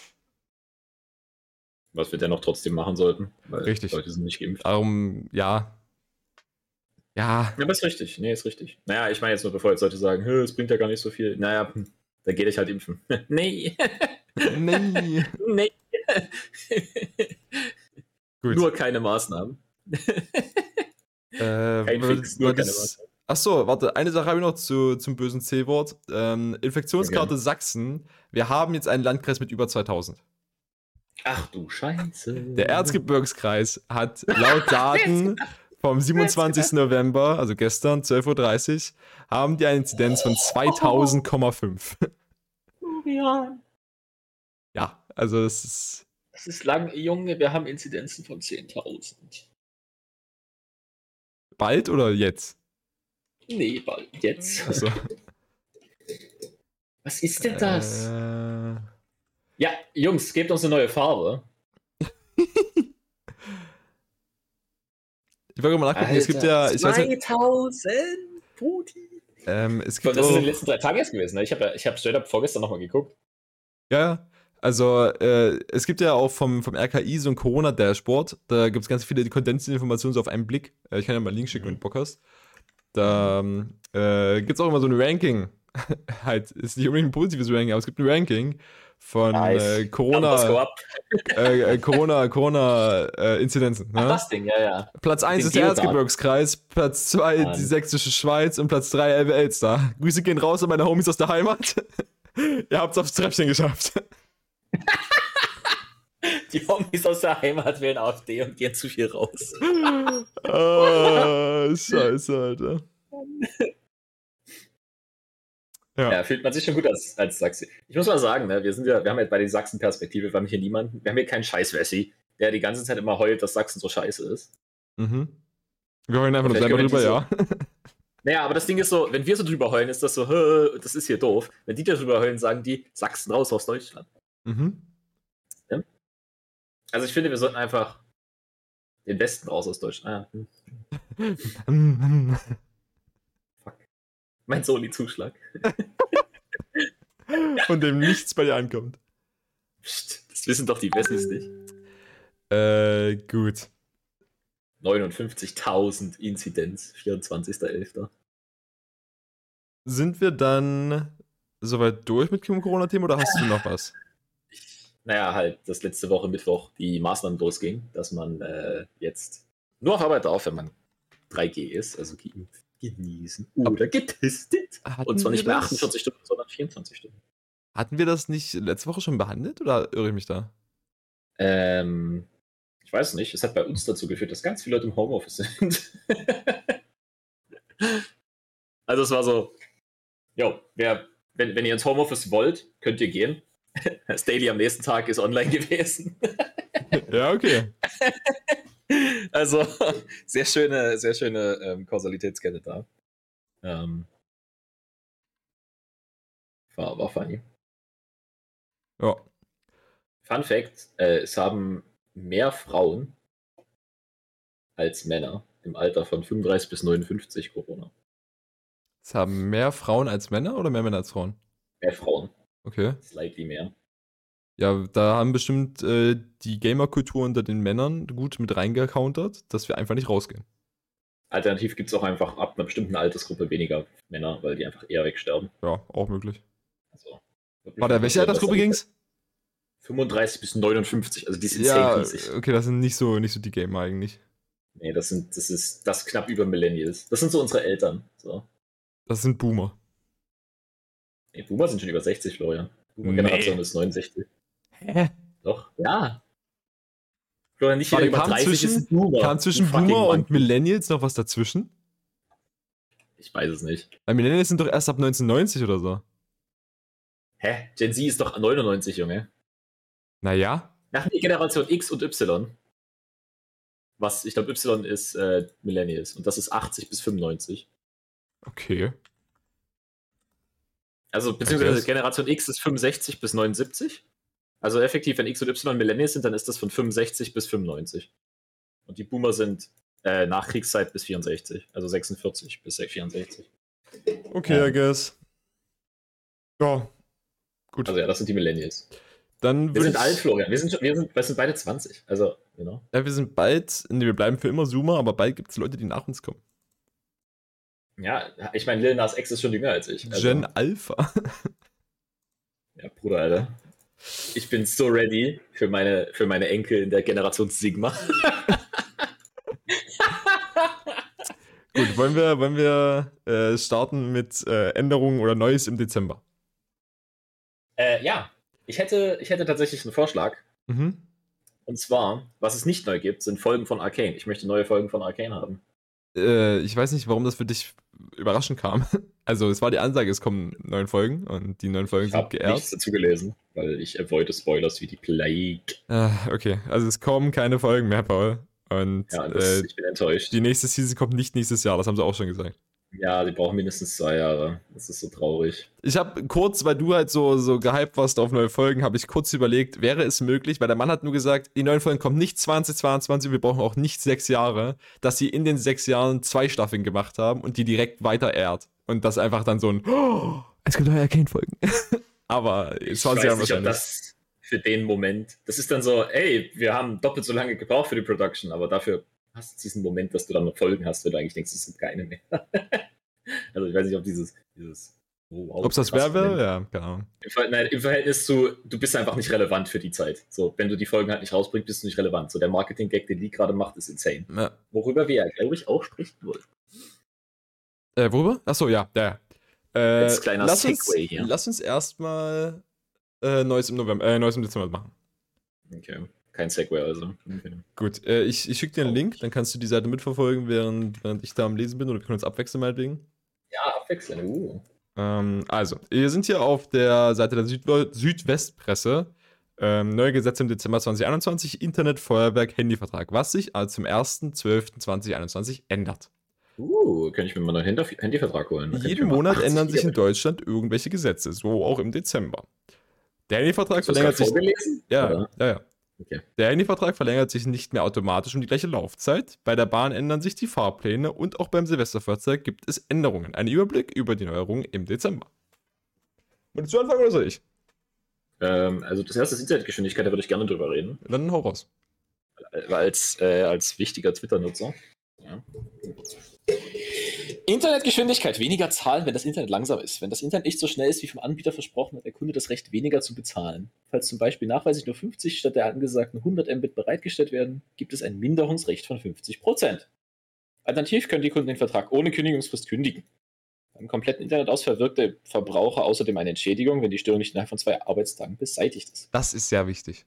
Speaker 2: Was wir dennoch trotzdem machen sollten,
Speaker 1: weil richtig.
Speaker 2: Leute sind nicht geimpft.
Speaker 1: Darum, ja. Ja.
Speaker 2: Ja, aber ist richtig. Nee, ist richtig. Naja, ich meine jetzt nur, bevor jetzt Leute sagen, es bringt ja gar nicht so viel. Naja, da gehe ich halt impfen. nee.
Speaker 1: nee.
Speaker 2: nee. Nur keine Maßnahmen.
Speaker 1: äh, Kein Fix, nur keine Maßnahmen. Achso, warte, eine Sache habe ich noch zu, zum bösen C-Wort. Ähm, Infektionskarte okay. Sachsen. Wir haben jetzt einen Landkreis mit über 2000.
Speaker 2: Ach du Scheiße.
Speaker 1: Der Erzgebirgskreis hat laut Daten vom 27. November, also gestern, 12.30 Uhr, haben die eine Inzidenz von 2000,5. Ja, also es ist.
Speaker 2: Das ist lang, Junge, wir haben Inzidenzen von 10.000.
Speaker 1: Bald oder jetzt?
Speaker 2: Nee, bald jetzt. Also. Was ist denn das? Äh... Ja, Jungs, gebt uns eine neue Farbe.
Speaker 1: ich wollte mal nachgucken, Alter, es gibt ja.
Speaker 2: Ich 2000 Putin.
Speaker 1: Ähm, es gibt
Speaker 2: das ist in den letzten drei Tagen erst gewesen. Ne? Ich habe ich hab straight up vorgestern nochmal geguckt.
Speaker 1: Ja, also äh, es gibt ja auch vom, vom RKI so ein Corona-Dashboard. Da gibt es ganz viele kondensierte Informationen so auf einen Blick. Äh, ich kann ja mal einen Link schicken, wenn du Bock hast. Da ähm, äh, gibt es auch immer so ein Ranking. halt, ist nicht unbedingt ein positives Ranking, aber es gibt ein Ranking von nice. äh, Corona, äh, äh, Corona, Corona äh, Inzidenzen. Ne?
Speaker 2: Ach, das Ding, ja, ja.
Speaker 1: Platz 1 ist der Erzgebirgskreis, Platz 2 die sächsische Schweiz und Platz 3 Elbe Elster. Grüße gehen raus an meine Homies aus der Heimat. Ihr habt es aufs Treppchen geschafft.
Speaker 2: Die Homies aus der Heimat wählen AfD und gehen zu viel raus.
Speaker 1: oh, scheiße, Alter.
Speaker 2: Ja. ja. fühlt man sich schon gut als, als Sachse. Ich muss mal sagen, ne, wir sind ja, wir haben ja bei den Sachsen-Perspektive, wir haben hier niemanden, wir haben hier keinen Scheiß-Wessi, der die ganze Zeit immer heult, dass Sachsen so scheiße ist.
Speaker 1: Mhm. Wir heulen einfach nur selber drüber, ja.
Speaker 2: Naja, aber das Ding ist so, wenn wir so drüber heulen, ist das so, das ist hier doof. Wenn die drüber heulen, sagen die, Sachsen raus aus Deutschland.
Speaker 1: Mhm.
Speaker 2: Ja? Also ich finde, wir sollten einfach den Westen raus aus Deutschland. Ah, hm. Mein Soli-Zuschlag.
Speaker 1: Von dem nichts bei dir ankommt.
Speaker 2: Das wissen doch die Wessis nicht.
Speaker 1: Äh, gut.
Speaker 2: 59.000 Inzidenz, 24.11.
Speaker 1: Sind wir dann soweit durch mit dem Corona-Thema oder hast du noch was?
Speaker 2: naja, halt, dass letzte Woche Mittwoch die Maßnahmen losging, dass man äh, jetzt nur auf Arbeit darf, wenn man 3G ist, also geimpft, genießen oder getestet. Und zwar nicht mehr 48 Stunden, sondern 24 Stunden.
Speaker 1: Hatten wir das nicht letzte Woche schon behandelt oder irre ich mich da?
Speaker 2: Ähm, ich weiß nicht. Es hat bei uns dazu geführt, dass ganz viele Leute im Homeoffice sind. also es war so, jo, wer, wenn, wenn ihr ins Homeoffice wollt, könnt ihr gehen. Das Daily am nächsten Tag ist online gewesen.
Speaker 1: ja, okay.
Speaker 2: Also, sehr schöne, sehr schöne ähm, Kausalitätskette da. Ähm, war, war funny.
Speaker 1: Ja.
Speaker 2: Fun Fact: äh, Es haben mehr Frauen als Männer im Alter von 35 bis 59 Corona.
Speaker 1: Es haben mehr Frauen als Männer oder mehr Männer als Frauen?
Speaker 2: Mehr Frauen.
Speaker 1: Okay.
Speaker 2: Slightly mehr.
Speaker 1: Ja, da haben bestimmt äh, die Gamer-Kultur unter den Männern gut mit reingecountert, dass wir einfach nicht rausgehen.
Speaker 2: Alternativ gibt es auch einfach ab einer bestimmten Altersgruppe weniger Männer, weil die einfach eher wegsterben.
Speaker 1: Ja, auch möglich.
Speaker 2: Also,
Speaker 1: Warte, welche Altersgruppe ging's?
Speaker 2: 35 bis 59, also die sind
Speaker 1: Ja,
Speaker 2: riesig.
Speaker 1: okay, das sind nicht so, nicht so die Gamer eigentlich.
Speaker 2: Nee, das sind, das ist das knapp über Millennials. Das sind so unsere Eltern. So.
Speaker 1: Das sind Boomer.
Speaker 2: Nee, Boomer sind schon über 60, Florian.
Speaker 1: Nee.
Speaker 2: Boomer-Generation ist 69.
Speaker 1: Hä?
Speaker 2: Doch, ja. Florian, nicht
Speaker 1: Warte, kam
Speaker 2: 30
Speaker 1: zwischen-
Speaker 2: ist Boomer.
Speaker 1: Kam zwischen Boomer und. Millennials noch was dazwischen?
Speaker 2: Ich weiß es nicht.
Speaker 1: Weil Millennials sind doch erst ab 1990 oder so.
Speaker 2: Hä? Gen Z ist doch 99, Junge.
Speaker 1: Naja.
Speaker 2: Nach der Generation X und Y. Was, ich glaube, Y ist äh, Millennials und das ist 80 bis 95.
Speaker 1: Okay.
Speaker 2: Also, beziehungsweise
Speaker 1: guess.
Speaker 2: Generation X ist 65 bis 79. Also effektiv, wenn X und Y Millennials sind, dann ist das von 65 bis 95. Und die Boomer sind äh, Nachkriegszeit bis 64. Also 46 bis 64.
Speaker 1: Okay,
Speaker 2: Ja.
Speaker 1: I guess. Ja. Gut.
Speaker 2: Also ja, das sind die Millennials.
Speaker 1: Dann
Speaker 2: Wir sind alt, Florian. Wir sind, wir sind, wir sind beide 20. Also, you know.
Speaker 1: Ja, wir sind bald, nee, wir bleiben für immer Zoomer, aber bald gibt es Leute, die nach uns kommen.
Speaker 2: Ja, ich meine, Lil Nas X ist schon jünger als ich. Also,
Speaker 1: Gen Alpha.
Speaker 2: Ja, Bruder, Alter. Ich bin so ready für meine, für meine Enkel in der Generation Sigma.
Speaker 1: Gut, wollen wir, wollen wir äh, starten mit äh, Änderungen oder Neues im Dezember?
Speaker 2: äh, ja, ich hätte, ich hätte tatsächlich einen Vorschlag.
Speaker 1: Mhm.
Speaker 2: Und zwar, was es nicht neu gibt, sind Folgen von Arcane. Ich möchte neue Folgen von Arcane haben.
Speaker 1: Äh, ich weiß nicht, warum das für dich überraschend kam. Also, es war die Ansage, es kommen neun Folgen und die neun Folgen
Speaker 2: Ich
Speaker 1: sind
Speaker 2: habe
Speaker 1: geehrt.
Speaker 2: nichts dazu gelesen, weil ich avoide Spoilers wie die Plague.
Speaker 1: Äh, okay, also es kommen keine Folgen mehr, Paul. Und
Speaker 2: Ja, das,
Speaker 1: äh,
Speaker 2: ich bin enttäuscht.
Speaker 1: die nächste Season kommt nicht nächstes Jahr, das haben sie auch schon gesagt.
Speaker 2: Ja, die brauchen mindestens zwei Jahre. Das ist so traurig.
Speaker 1: Ich habe kurz, weil du halt so, so gehypt warst auf neue Folgen, habe ich kurz überlegt, wäre es möglich, weil der Mann hat nur gesagt, die neuen Folgen kommen nicht 2022, wir brauchen auch nicht sechs Jahre, dass sie in den sechs Jahren zwei Staffeln gemacht haben und die direkt weiter ehrt. Und das einfach dann so ein, oh, es gibt neue Arcane-Folgen. Aber
Speaker 2: Ich
Speaker 1: 20
Speaker 2: weiß
Speaker 1: Jahre wahrscheinlich.
Speaker 2: das für den Moment, das ist dann so, ey, wir haben doppelt so lange gebraucht für die Production, aber dafür hast du diesen Moment, dass du dann noch Folgen hast, wenn du eigentlich denkst, es sind keine mehr. also ich weiß nicht, ob dieses, dieses oh, wow,
Speaker 1: Ob es das wäre?
Speaker 2: Moment-
Speaker 1: Ja, Ahnung.
Speaker 2: Im, Ver nein, Im Verhältnis zu, du bist einfach nicht relevant für die Zeit. So, wenn du die Folgen halt nicht rausbringst, bist du nicht relevant. So, der Marketing-Gag, den Lee gerade macht, ist insane.
Speaker 1: Ja.
Speaker 2: Worüber wir ja, glaube ich, auch sprechen wollen.
Speaker 1: Äh, worüber? Achso, ja, ja. Äh,
Speaker 2: kleiner
Speaker 1: lass uns,
Speaker 2: Segway hier.
Speaker 1: Lass uns erstmal äh, Neues im November, äh, Neues im Dezember machen.
Speaker 2: Okay. Kein Segway also. Okay.
Speaker 1: Gut, äh, ich, ich schicke dir einen Link, dann kannst du die Seite mitverfolgen, während, während ich da am Lesen bin oder wir können uns abwechseln meinetwegen.
Speaker 2: Ja, abwechselnd. Uh.
Speaker 1: Ähm, also, wir sind hier auf der Seite der Südwe Südwestpresse. Ähm, neue Gesetze im Dezember 2021, Internet, Feuerwerk, Handyvertrag, was sich also zum 1.12.2021 ändert.
Speaker 2: Uh, kann ich mir mal einen Handy- Handyvertrag holen? Ich
Speaker 1: Jeden Monat
Speaker 2: 80
Speaker 1: ändern sich in Deutschland irgendwelche Gesetze, so auch im Dezember. Der Handyvertrag verlängert sich.
Speaker 2: vorgelesen?
Speaker 1: Ja,
Speaker 2: Oder?
Speaker 1: ja, ja.
Speaker 2: Okay.
Speaker 1: Der Handyvertrag verlängert sich nicht mehr automatisch um die gleiche Laufzeit. Bei der Bahn ändern sich die Fahrpläne und auch beim Silvesterfahrzeug gibt es Änderungen. Ein Überblick über die Neuerungen im Dezember. Willst du anfangen oder soll ich?
Speaker 2: Ähm, also das erste ist Internetgeschwindigkeit, da würde ich gerne drüber reden.
Speaker 1: Dann hau raus.
Speaker 2: Als, äh, als wichtiger Twitter-Nutzer. Ja. Internetgeschwindigkeit, weniger zahlen, wenn das Internet langsam ist. Wenn das Internet nicht so schnell ist, wie vom Anbieter versprochen, hat der Kunde das Recht, weniger zu bezahlen. Falls zum Beispiel nachweislich nur 50 statt der angesagten 100 Mbit bereitgestellt werden, gibt es ein Minderungsrecht von 50%. Alternativ können die Kunden den Vertrag ohne Kündigungsfrist kündigen. Beim kompletten Internetausfall wirkt der Verbraucher außerdem eine Entschädigung, wenn die Störung nicht innerhalb von zwei Arbeitstagen beseitigt ist.
Speaker 1: Das ist sehr wichtig.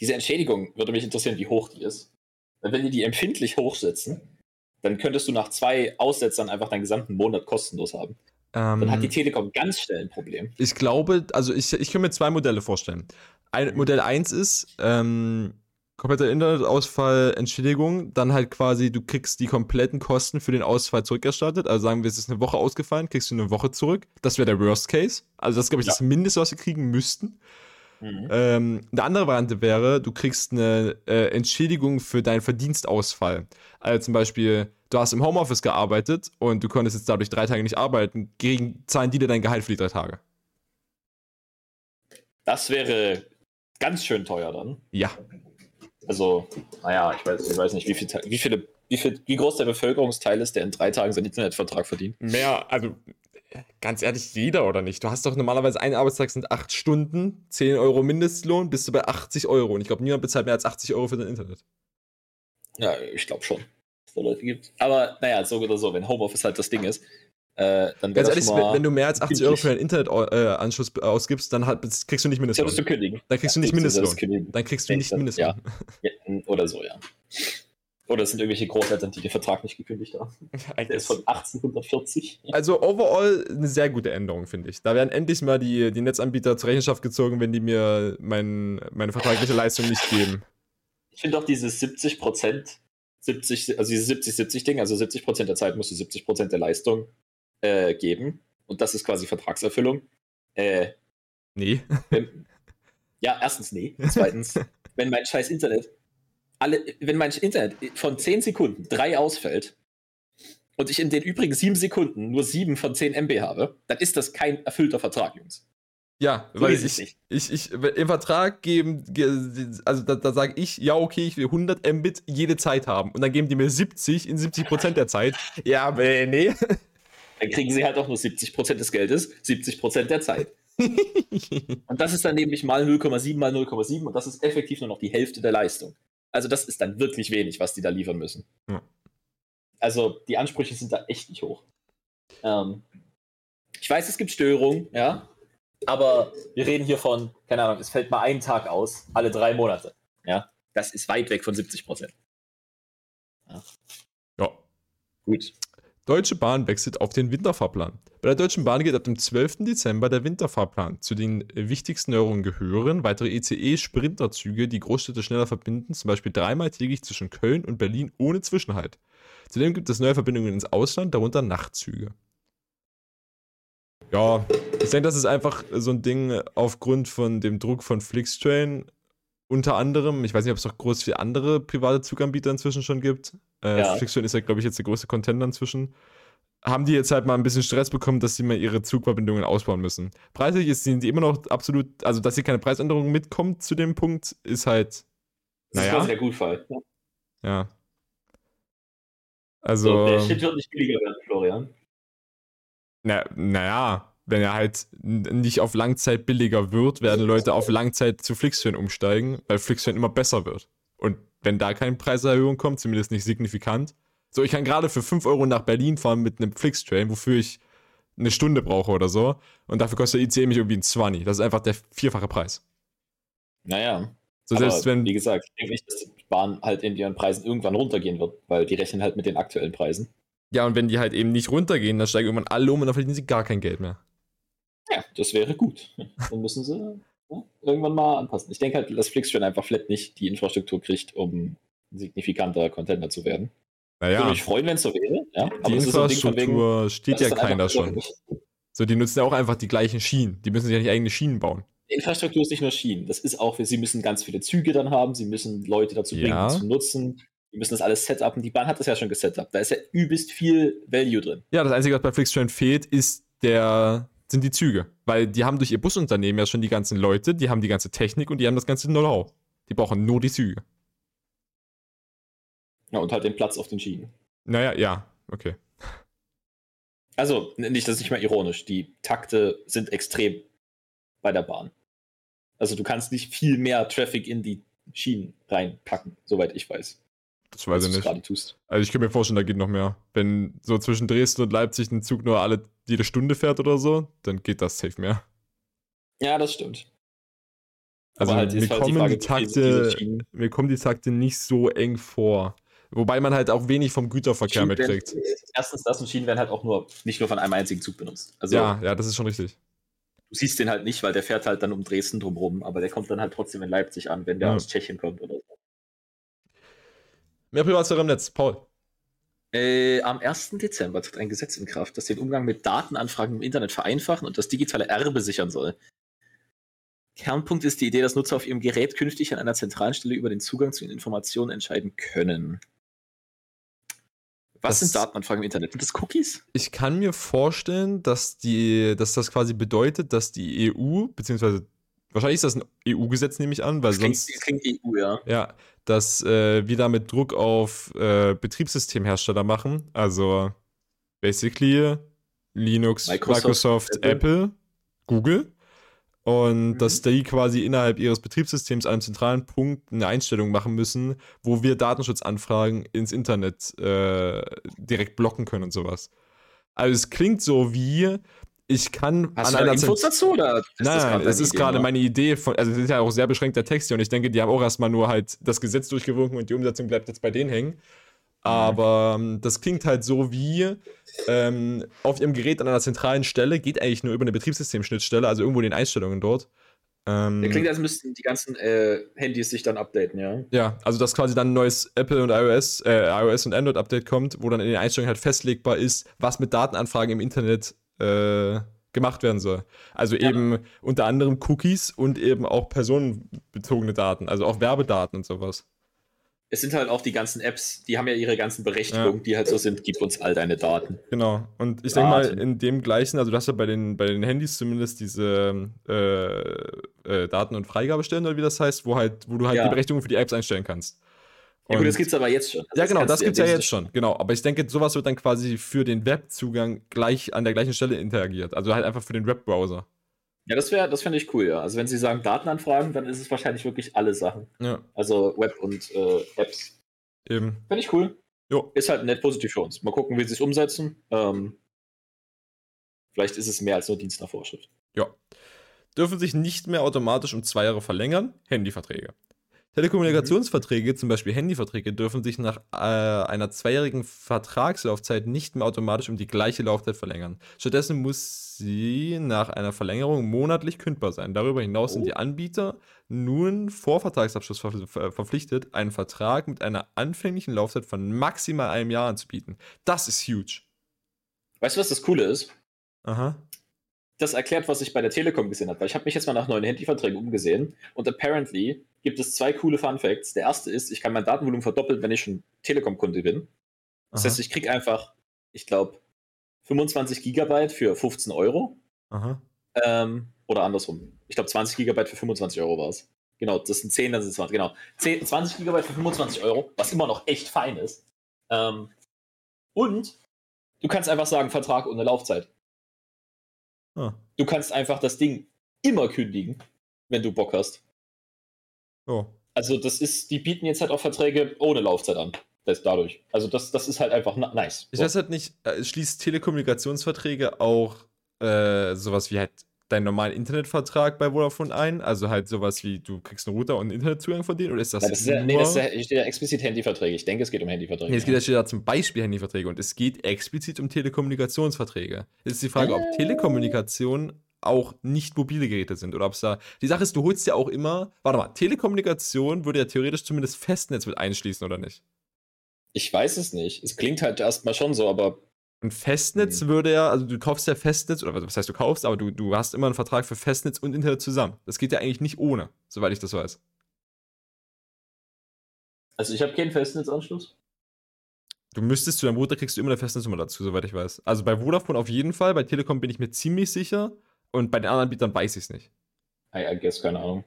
Speaker 2: Diese Entschädigung würde mich interessieren, wie hoch die ist. Wenn die die empfindlich hochsetzen, dann könntest du nach zwei Aussetzern einfach deinen gesamten Monat kostenlos haben.
Speaker 1: Ähm,
Speaker 2: Dann hat die Telekom ganz schnell ein Problem.
Speaker 1: ich glaube, also ich, ich kann mir zwei Modelle vorstellen. Ein, Modell 1 ist ähm, kompletter Internetausfall, Entschädigung, dann halt quasi, du kriegst die kompletten Kosten für den Ausfall zurückerstattet. Also sagen wir, es ist eine Woche ausgefallen, kriegst du eine Woche zurück. Das wäre der Worst Case. Also das ist, glaube ich,
Speaker 2: Ja.
Speaker 1: das Mindeste, was wir kriegen müssten. Ähm, eine andere Variante wäre, du kriegst eine äh, Entschädigung für deinen Verdienstausfall. Also zum Beispiel, du hast im Homeoffice gearbeitet und du konntest jetzt dadurch drei Tage nicht arbeiten, gegen, zahlen die dir dein Gehalt für die drei Tage.
Speaker 2: Das wäre ganz schön teuer dann.
Speaker 1: Ja.
Speaker 2: Also, naja, ich weiß, ich weiß nicht, wie, viel, wie, viele, wie, viel, wie groß der Bevölkerungsteil ist, der in drei Tagen seinen Internetvertrag verdient.
Speaker 1: Mehr, also ganz ehrlich, jeder oder nicht? Du hast doch normalerweise einen Arbeitstag sind 8 Stunden, 10 Euro Mindestlohn, bist du bei 80 Euro. Und ich glaube, niemand bezahlt mehr als 80 Euro für dein Internet.
Speaker 2: Ja, ich glaube schon, dass da Leute gibt. Aber naja, so oder so, wenn Homeoffice halt das Ding ist, äh, dann wäre
Speaker 1: Ganz ehrlich, wenn, du mehr als 80 Euro für deinen Internetanschluss äh, ausgibst, dann halt, kriegst du nicht Mindestlohn. Dann kriegst du
Speaker 2: Ja,
Speaker 1: nicht Mindestlohn. Dann kriegst du nicht Mindestlohn.
Speaker 2: Ja, oder so, ja. Oder es sind irgendwelche Großeltern, die den Vertrag nicht gekündigt haben. Der ist von 1840.
Speaker 1: Also overall eine sehr gute Änderung, finde ich. Da werden endlich mal die, die Netzanbieter zur Rechenschaft gezogen, wenn die mir mein, meine vertragliche Leistung nicht geben.
Speaker 2: Ich finde auch dieses 70 Prozent, 70, also dieses 70-70-Ding, also 70 Prozent der Zeit musst du 70 Prozent der Leistung äh, geben. Und das ist quasi Vertragserfüllung. Äh,
Speaker 1: Nee.
Speaker 2: wenn, ja, erstens nee. Zweitens, wenn mein scheiß Internet, alle, wenn mein Internet von 10 Sekunden drei ausfällt und ich in den übrigen sieben Sekunden nur sieben von 10 MB habe, dann ist das kein erfüllter Vertrag, Jungs.
Speaker 1: Ja,
Speaker 2: So
Speaker 1: weil ich,
Speaker 2: nicht.
Speaker 1: ich, ich, im Vertrag geben, ge- also da, da sage ich, ja, okay, ich will 100 Mbit jede Zeit haben. Und dann geben die mir 70 in 70% der Zeit. Ja, aber nee.
Speaker 2: Dann kriegen sie halt auch nur 70 Prozent des Geldes, 70 Prozent der Zeit. Und das ist dann nämlich mal 0,7 mal 0,7 und das ist effektiv nur noch die Hälfte der Leistung. Also das ist dann wirklich wenig, was die da liefern müssen.
Speaker 1: Ja.
Speaker 2: Also die Ansprüche sind da echt nicht hoch. Ähm, ich weiß, es gibt Störungen, ja, aber wir reden hier von, keine Ahnung, es fällt mal ein Tag aus, alle drei Monate. Ja, das ist weit weg von 70 Prozent.
Speaker 1: ja.
Speaker 2: Gut.
Speaker 1: Deutsche Bahn wechselt auf den Winterfahrplan. Bei der Deutschen Bahn geht ab dem 12. Dezember der Winterfahrplan. Zu den wichtigsten Neuerungen gehören weitere ECE-Sprinterzüge, die Großstädte schneller verbinden, zum Beispiel dreimal täglich zwischen Köln und Berlin ohne Zwischenhalt. Zudem gibt es neue Verbindungen ins Ausland, darunter Nachtzüge. Ja, ich denke, das ist einfach so ein Ding aufgrund von dem Druck von Flixtrain. Unter anderem, ich weiß nicht, ob es noch groß viele andere private Zuganbieter inzwischen schon gibt. Äh,
Speaker 2: Ja.
Speaker 1: Flixtrain ist ja, glaube ich, jetzt der größte Contender inzwischen. Haben die jetzt halt mal ein bisschen Stress bekommen, dass sie mal ihre Zugverbindungen ausbauen müssen. Preislich ist, sind die immer noch absolut, also dass hier keine Preisänderung mitkommt zu dem Punkt, ist halt,
Speaker 2: Das
Speaker 1: Naja.
Speaker 2: ist sehr gut Fall. Ja.
Speaker 1: ja.
Speaker 2: So, der
Speaker 1: Also,
Speaker 2: Shit wird nicht billiger werden, Florian.
Speaker 1: na, naja, wenn er halt nicht auf Langzeit billiger wird, werden Leute auf Langzeit zu Flixtrain umsteigen, weil Flixtrain immer besser wird. Und wenn da keine Preiserhöhung kommt, zumindest nicht signifikant. So, ich kann gerade für 5 Euro nach Berlin fahren mit einem Flixtrain, wofür ich eine Stunde brauche oder so. Und dafür kostet der ICE mich irgendwie ein 20. Das ist einfach der vierfache Preis.
Speaker 2: Naja.
Speaker 1: So, selbst wenn.
Speaker 2: wie gesagt, ich denke nicht, dass die Bahn halt in ihren Preisen irgendwann runtergehen wird, weil die rechnen halt mit den aktuellen Preisen.
Speaker 1: Ja, und wenn die halt eben nicht runtergehen, dann steigen irgendwann alle um und dann verdienen sie gar kein Geld mehr.
Speaker 2: Ja, das wäre gut. Dann müssen sie ja, irgendwann mal anpassen. Ich denke halt, dass Flixtrain einfach flat nicht die Infrastruktur kriegt, um ein signifikanter Contender zu werden. Würde
Speaker 1: Naja,
Speaker 2: mich freuen, wenn es so wäre. Ja,
Speaker 1: die
Speaker 2: von wegen,
Speaker 1: Infrastruktur steht ja keiner schon.
Speaker 2: nicht-
Speaker 1: So, die nutzen ja auch einfach die gleichen Schienen. Die müssen sich ja nicht eigene Schienen bauen.
Speaker 2: Infrastruktur ist nicht nur Schienen. Das ist auch, sie müssen ganz viele Züge dann haben, sie müssen Leute dazu bringen,
Speaker 1: Ja.
Speaker 2: zu nutzen. Die müssen das alles setupen. Die Bahn hat das ja schon gesetupt. Da ist ja übelst viel Value drin.
Speaker 1: Ja, das Einzige, was bei Flixtrain fehlt, ist der, sind die Züge. Weil die haben durch ihr Busunternehmen ja schon die ganzen Leute, die haben die ganze Technik und die haben das ganze Know-how. Die brauchen nur die Züge.
Speaker 2: Ja, und halt den Platz auf den Schienen.
Speaker 1: Naja, ja, okay.
Speaker 2: Also, nicht, das ist nicht mal ironisch. Die Takte sind extrem bei der Bahn. Also, du kannst nicht viel mehr Traffic in die Schienen reinpacken, soweit ich weiß.
Speaker 1: Das weiß ich nicht. Also ich kann mir vorstellen, da geht noch mehr. Wenn so zwischen Dresden und Leipzig ein Zug nur alle jede Stunde fährt oder so, dann geht das safe mehr.
Speaker 2: Ja, das stimmt.
Speaker 1: Also
Speaker 2: Aber halt
Speaker 1: mir
Speaker 2: ist halt die
Speaker 1: kommen die Takte, mir kommen die Takte nicht so eng vor. Wobei man halt auch wenig vom Güterverkehr
Speaker 2: Schienen werden-
Speaker 1: mitkriegt.
Speaker 2: Erstens, das und Schienen werden halt auch nur nicht nur von einem einzigen Zug benutzt. Also,
Speaker 1: ja, ja, das ist schon richtig.
Speaker 2: du siehst den halt nicht, weil der fährt halt dann um Dresden drumherum, aber der kommt dann halt trotzdem in Leipzig an, wenn der
Speaker 1: Ja.
Speaker 2: aus Tschechien kommt oder so.
Speaker 1: Mehr Privatsphäre im Netz, Paul.
Speaker 2: Äh, am 1. Dezember tritt ein Gesetz in Kraft, das den Umgang mit Datenanfragen im Internet vereinfachen und das digitale Erbe sichern soll. Kernpunkt ist die Idee, dass Nutzer auf ihrem Gerät künftig an einer zentralen Stelle über den Zugang zu den Informationen entscheiden können. Was
Speaker 1: Das-
Speaker 2: sind Datenanfragen im Internet? Sind das Cookies?
Speaker 1: Ich kann mir vorstellen, dass, die, dass das quasi bedeutet, dass die EU, beziehungsweise wahrscheinlich ist das ein EU-Gesetz, nehme ich an, weil
Speaker 2: Das klingt,
Speaker 1: sonst.
Speaker 2: das klingt EU, ja.
Speaker 1: Ja, dass äh, wir damit Druck auf äh, Betriebssystemhersteller machen. Also basically Linux,
Speaker 2: Microsoft,
Speaker 1: Microsoft,
Speaker 2: Apple.
Speaker 1: Apple, Google. Und
Speaker 2: Mhm.
Speaker 1: dass die quasi innerhalb ihres Betriebssystems an einem zentralen Punkt eine Einstellung machen müssen, wo wir Datenschutzanfragen ins Internet äh, direkt blocken können und sowas. Also es klingt so wie, ich kann
Speaker 2: Hast
Speaker 1: an
Speaker 2: du
Speaker 1: einer
Speaker 2: Infos dazu? Oder ist das
Speaker 1: Nein, das
Speaker 2: deine
Speaker 1: ist
Speaker 2: Idee
Speaker 1: gerade meine Idee von, also es ist ja auch sehr beschränkter Text hier und ich denke, die haben auch erstmal nur halt das Gesetz durchgewunken und die Umsetzung bleibt jetzt bei denen hängen. Aber ähm, das klingt halt so wie ähm, auf ihrem Gerät an einer zentralen Stelle, geht eigentlich nur über eine Betriebssystemschnittstelle, also irgendwo in den Einstellungen dort. Ähm,
Speaker 2: Der klingt, als müssten die ganzen äh, Handys sich dann updaten, ja.
Speaker 1: ja, also dass quasi dann ein neues Apple und iOS, äh, iOS und Android Update kommt, wo dann in den Einstellungen halt festlegbar ist, was mit Datenanfragen im Internet äh, gemacht werden soll. Also
Speaker 2: Ja.
Speaker 1: eben unter anderem Cookies und eben auch personenbezogene Daten, also auch Werbedaten und sowas.
Speaker 2: Es sind halt auch die ganzen Apps, die haben ja ihre ganzen Berechtigungen, die halt so sind, gib uns all deine Daten.
Speaker 1: Genau. Und ich denke mal, in dem gleichen, also du hast ja bei den, bei den Handys zumindest diese äh, äh, Daten- und Freigabestellen oder wie das heißt, wo halt, wo du halt
Speaker 2: Ja.
Speaker 1: die Berechtigung für die Apps einstellen kannst.
Speaker 2: Ja, gut, das gibt's aber jetzt schon. Also
Speaker 1: Ja, genau, das gibt es ja
Speaker 2: das
Speaker 1: jetzt schon, genau. Aber ich denke, sowas wird dann quasi für den Webzugang gleich an der gleichen Stelle interagiert. Also halt einfach für den Webbrowser.
Speaker 2: Ja, das wäre, das fände ich cool, ja. Also wenn sie sagen Datenanfragen, dann ist es wahrscheinlich wirklich alle Sachen.
Speaker 1: Ja,
Speaker 2: Also Web und äh, Apps.
Speaker 1: eben.
Speaker 2: Fände ich cool.
Speaker 1: Jo.
Speaker 2: Ist halt net positiv für uns. Mal gucken, wie sie es umsetzen. Ähm, vielleicht ist es mehr als nur Dienst nach Vorschrift.
Speaker 1: Ja. Dürfen sich nicht mehr automatisch um zwei Jahre verlängern. Handyverträge. Telekommunikationsverträge, zum Beispiel Handyverträge, dürfen sich nach äh, einer zweijährigen Vertragslaufzeit nicht mehr automatisch um die gleiche Laufzeit verlängern. Stattdessen muss sie nach einer Verlängerung monatlich kündbar sein. Darüber hinaus sind
Speaker 2: Oh.
Speaker 1: die Anbieter nun vor Vertragsabschluss ver ver verpflichtet, einen Vertrag mit einer anfänglichen Laufzeit von maximal einem Jahr anzubieten. Das ist huge.
Speaker 2: Weißt du, was das Coole ist?
Speaker 1: Aha.
Speaker 2: Das erklärt, was ich bei der Telekom gesehen habe. Weil ich habe mich jetzt mal nach neuen Handyverträgen umgesehen und apparently gibt es zwei coole Fun Facts. Der erste ist, ich kann mein Datenvolumen verdoppeln, wenn ich schon Telekom-Kunde bin. Das
Speaker 1: Aha.
Speaker 2: heißt, ich kriege einfach, ich glaube, 25 Gigabyte für 15 Euro. Ähm, oder andersrum. Ich glaube, 20 Gigabyte für 25 Euro war es. Genau, das sind 10, dann sind es 20. Genau. 10, 20 Gigabyte für 25 Euro, was immer noch echt fein ist. Ähm, und du kannst einfach sagen, Vertrag ohne Laufzeit.
Speaker 1: Ah.
Speaker 2: Du kannst einfach das Ding immer kündigen, wenn du Bock hast.
Speaker 1: Oh.
Speaker 2: Also, das ist, die bieten jetzt halt auch Verträge ohne Laufzeit an. Das dadurch. Also, das, das ist halt einfach nice.
Speaker 1: Ich weiß halt nicht, äh, schließt Telekommunikationsverträge auch äh, sowas wie halt deinen normalen Internetvertrag bei Vodafone ein? Also halt sowas wie, du kriegst einen Router und einen Internetzugang von denen? Oder ist das,
Speaker 2: Nein, das ist ja,
Speaker 1: nur...
Speaker 2: nee, das ja, steht ja explizit Handyverträge. Ich denke, es geht um Handyverträge.
Speaker 1: Nee, es geht ja steht da zum Beispiel Handyverträge und es geht explizit um Telekommunikationsverträge. Jetzt ist die Frage, ob
Speaker 2: Äh.
Speaker 1: Telekommunikation auch nicht mobile Geräte sind oder ob es da. Die Sache ist, du holst ja auch immer. Warte mal, Telekommunikation würde ja theoretisch zumindest Festnetz mit einschließen, oder nicht?
Speaker 2: Ich weiß es nicht. Es klingt halt erstmal schon so, aber
Speaker 1: Und Festnetz
Speaker 2: Hm.
Speaker 1: würde ja, also du kaufst ja Festnetz, oder was heißt du kaufst, aber du, du hast immer einen Vertrag für Festnetz und Internet zusammen. Das geht ja eigentlich nicht ohne, soweit ich das weiß.
Speaker 2: also ich habe keinen Festnetzanschluss.
Speaker 1: Du müsstest zu deinem Router kriegst du immer eine Festnetznummer dazu, soweit ich weiß. Also bei Vodafone auf jeden Fall, bei Telekom bin ich mir ziemlich sicher und bei den anderen Anbietern weiß ich es nicht.
Speaker 2: I, I guess, keine Ahnung.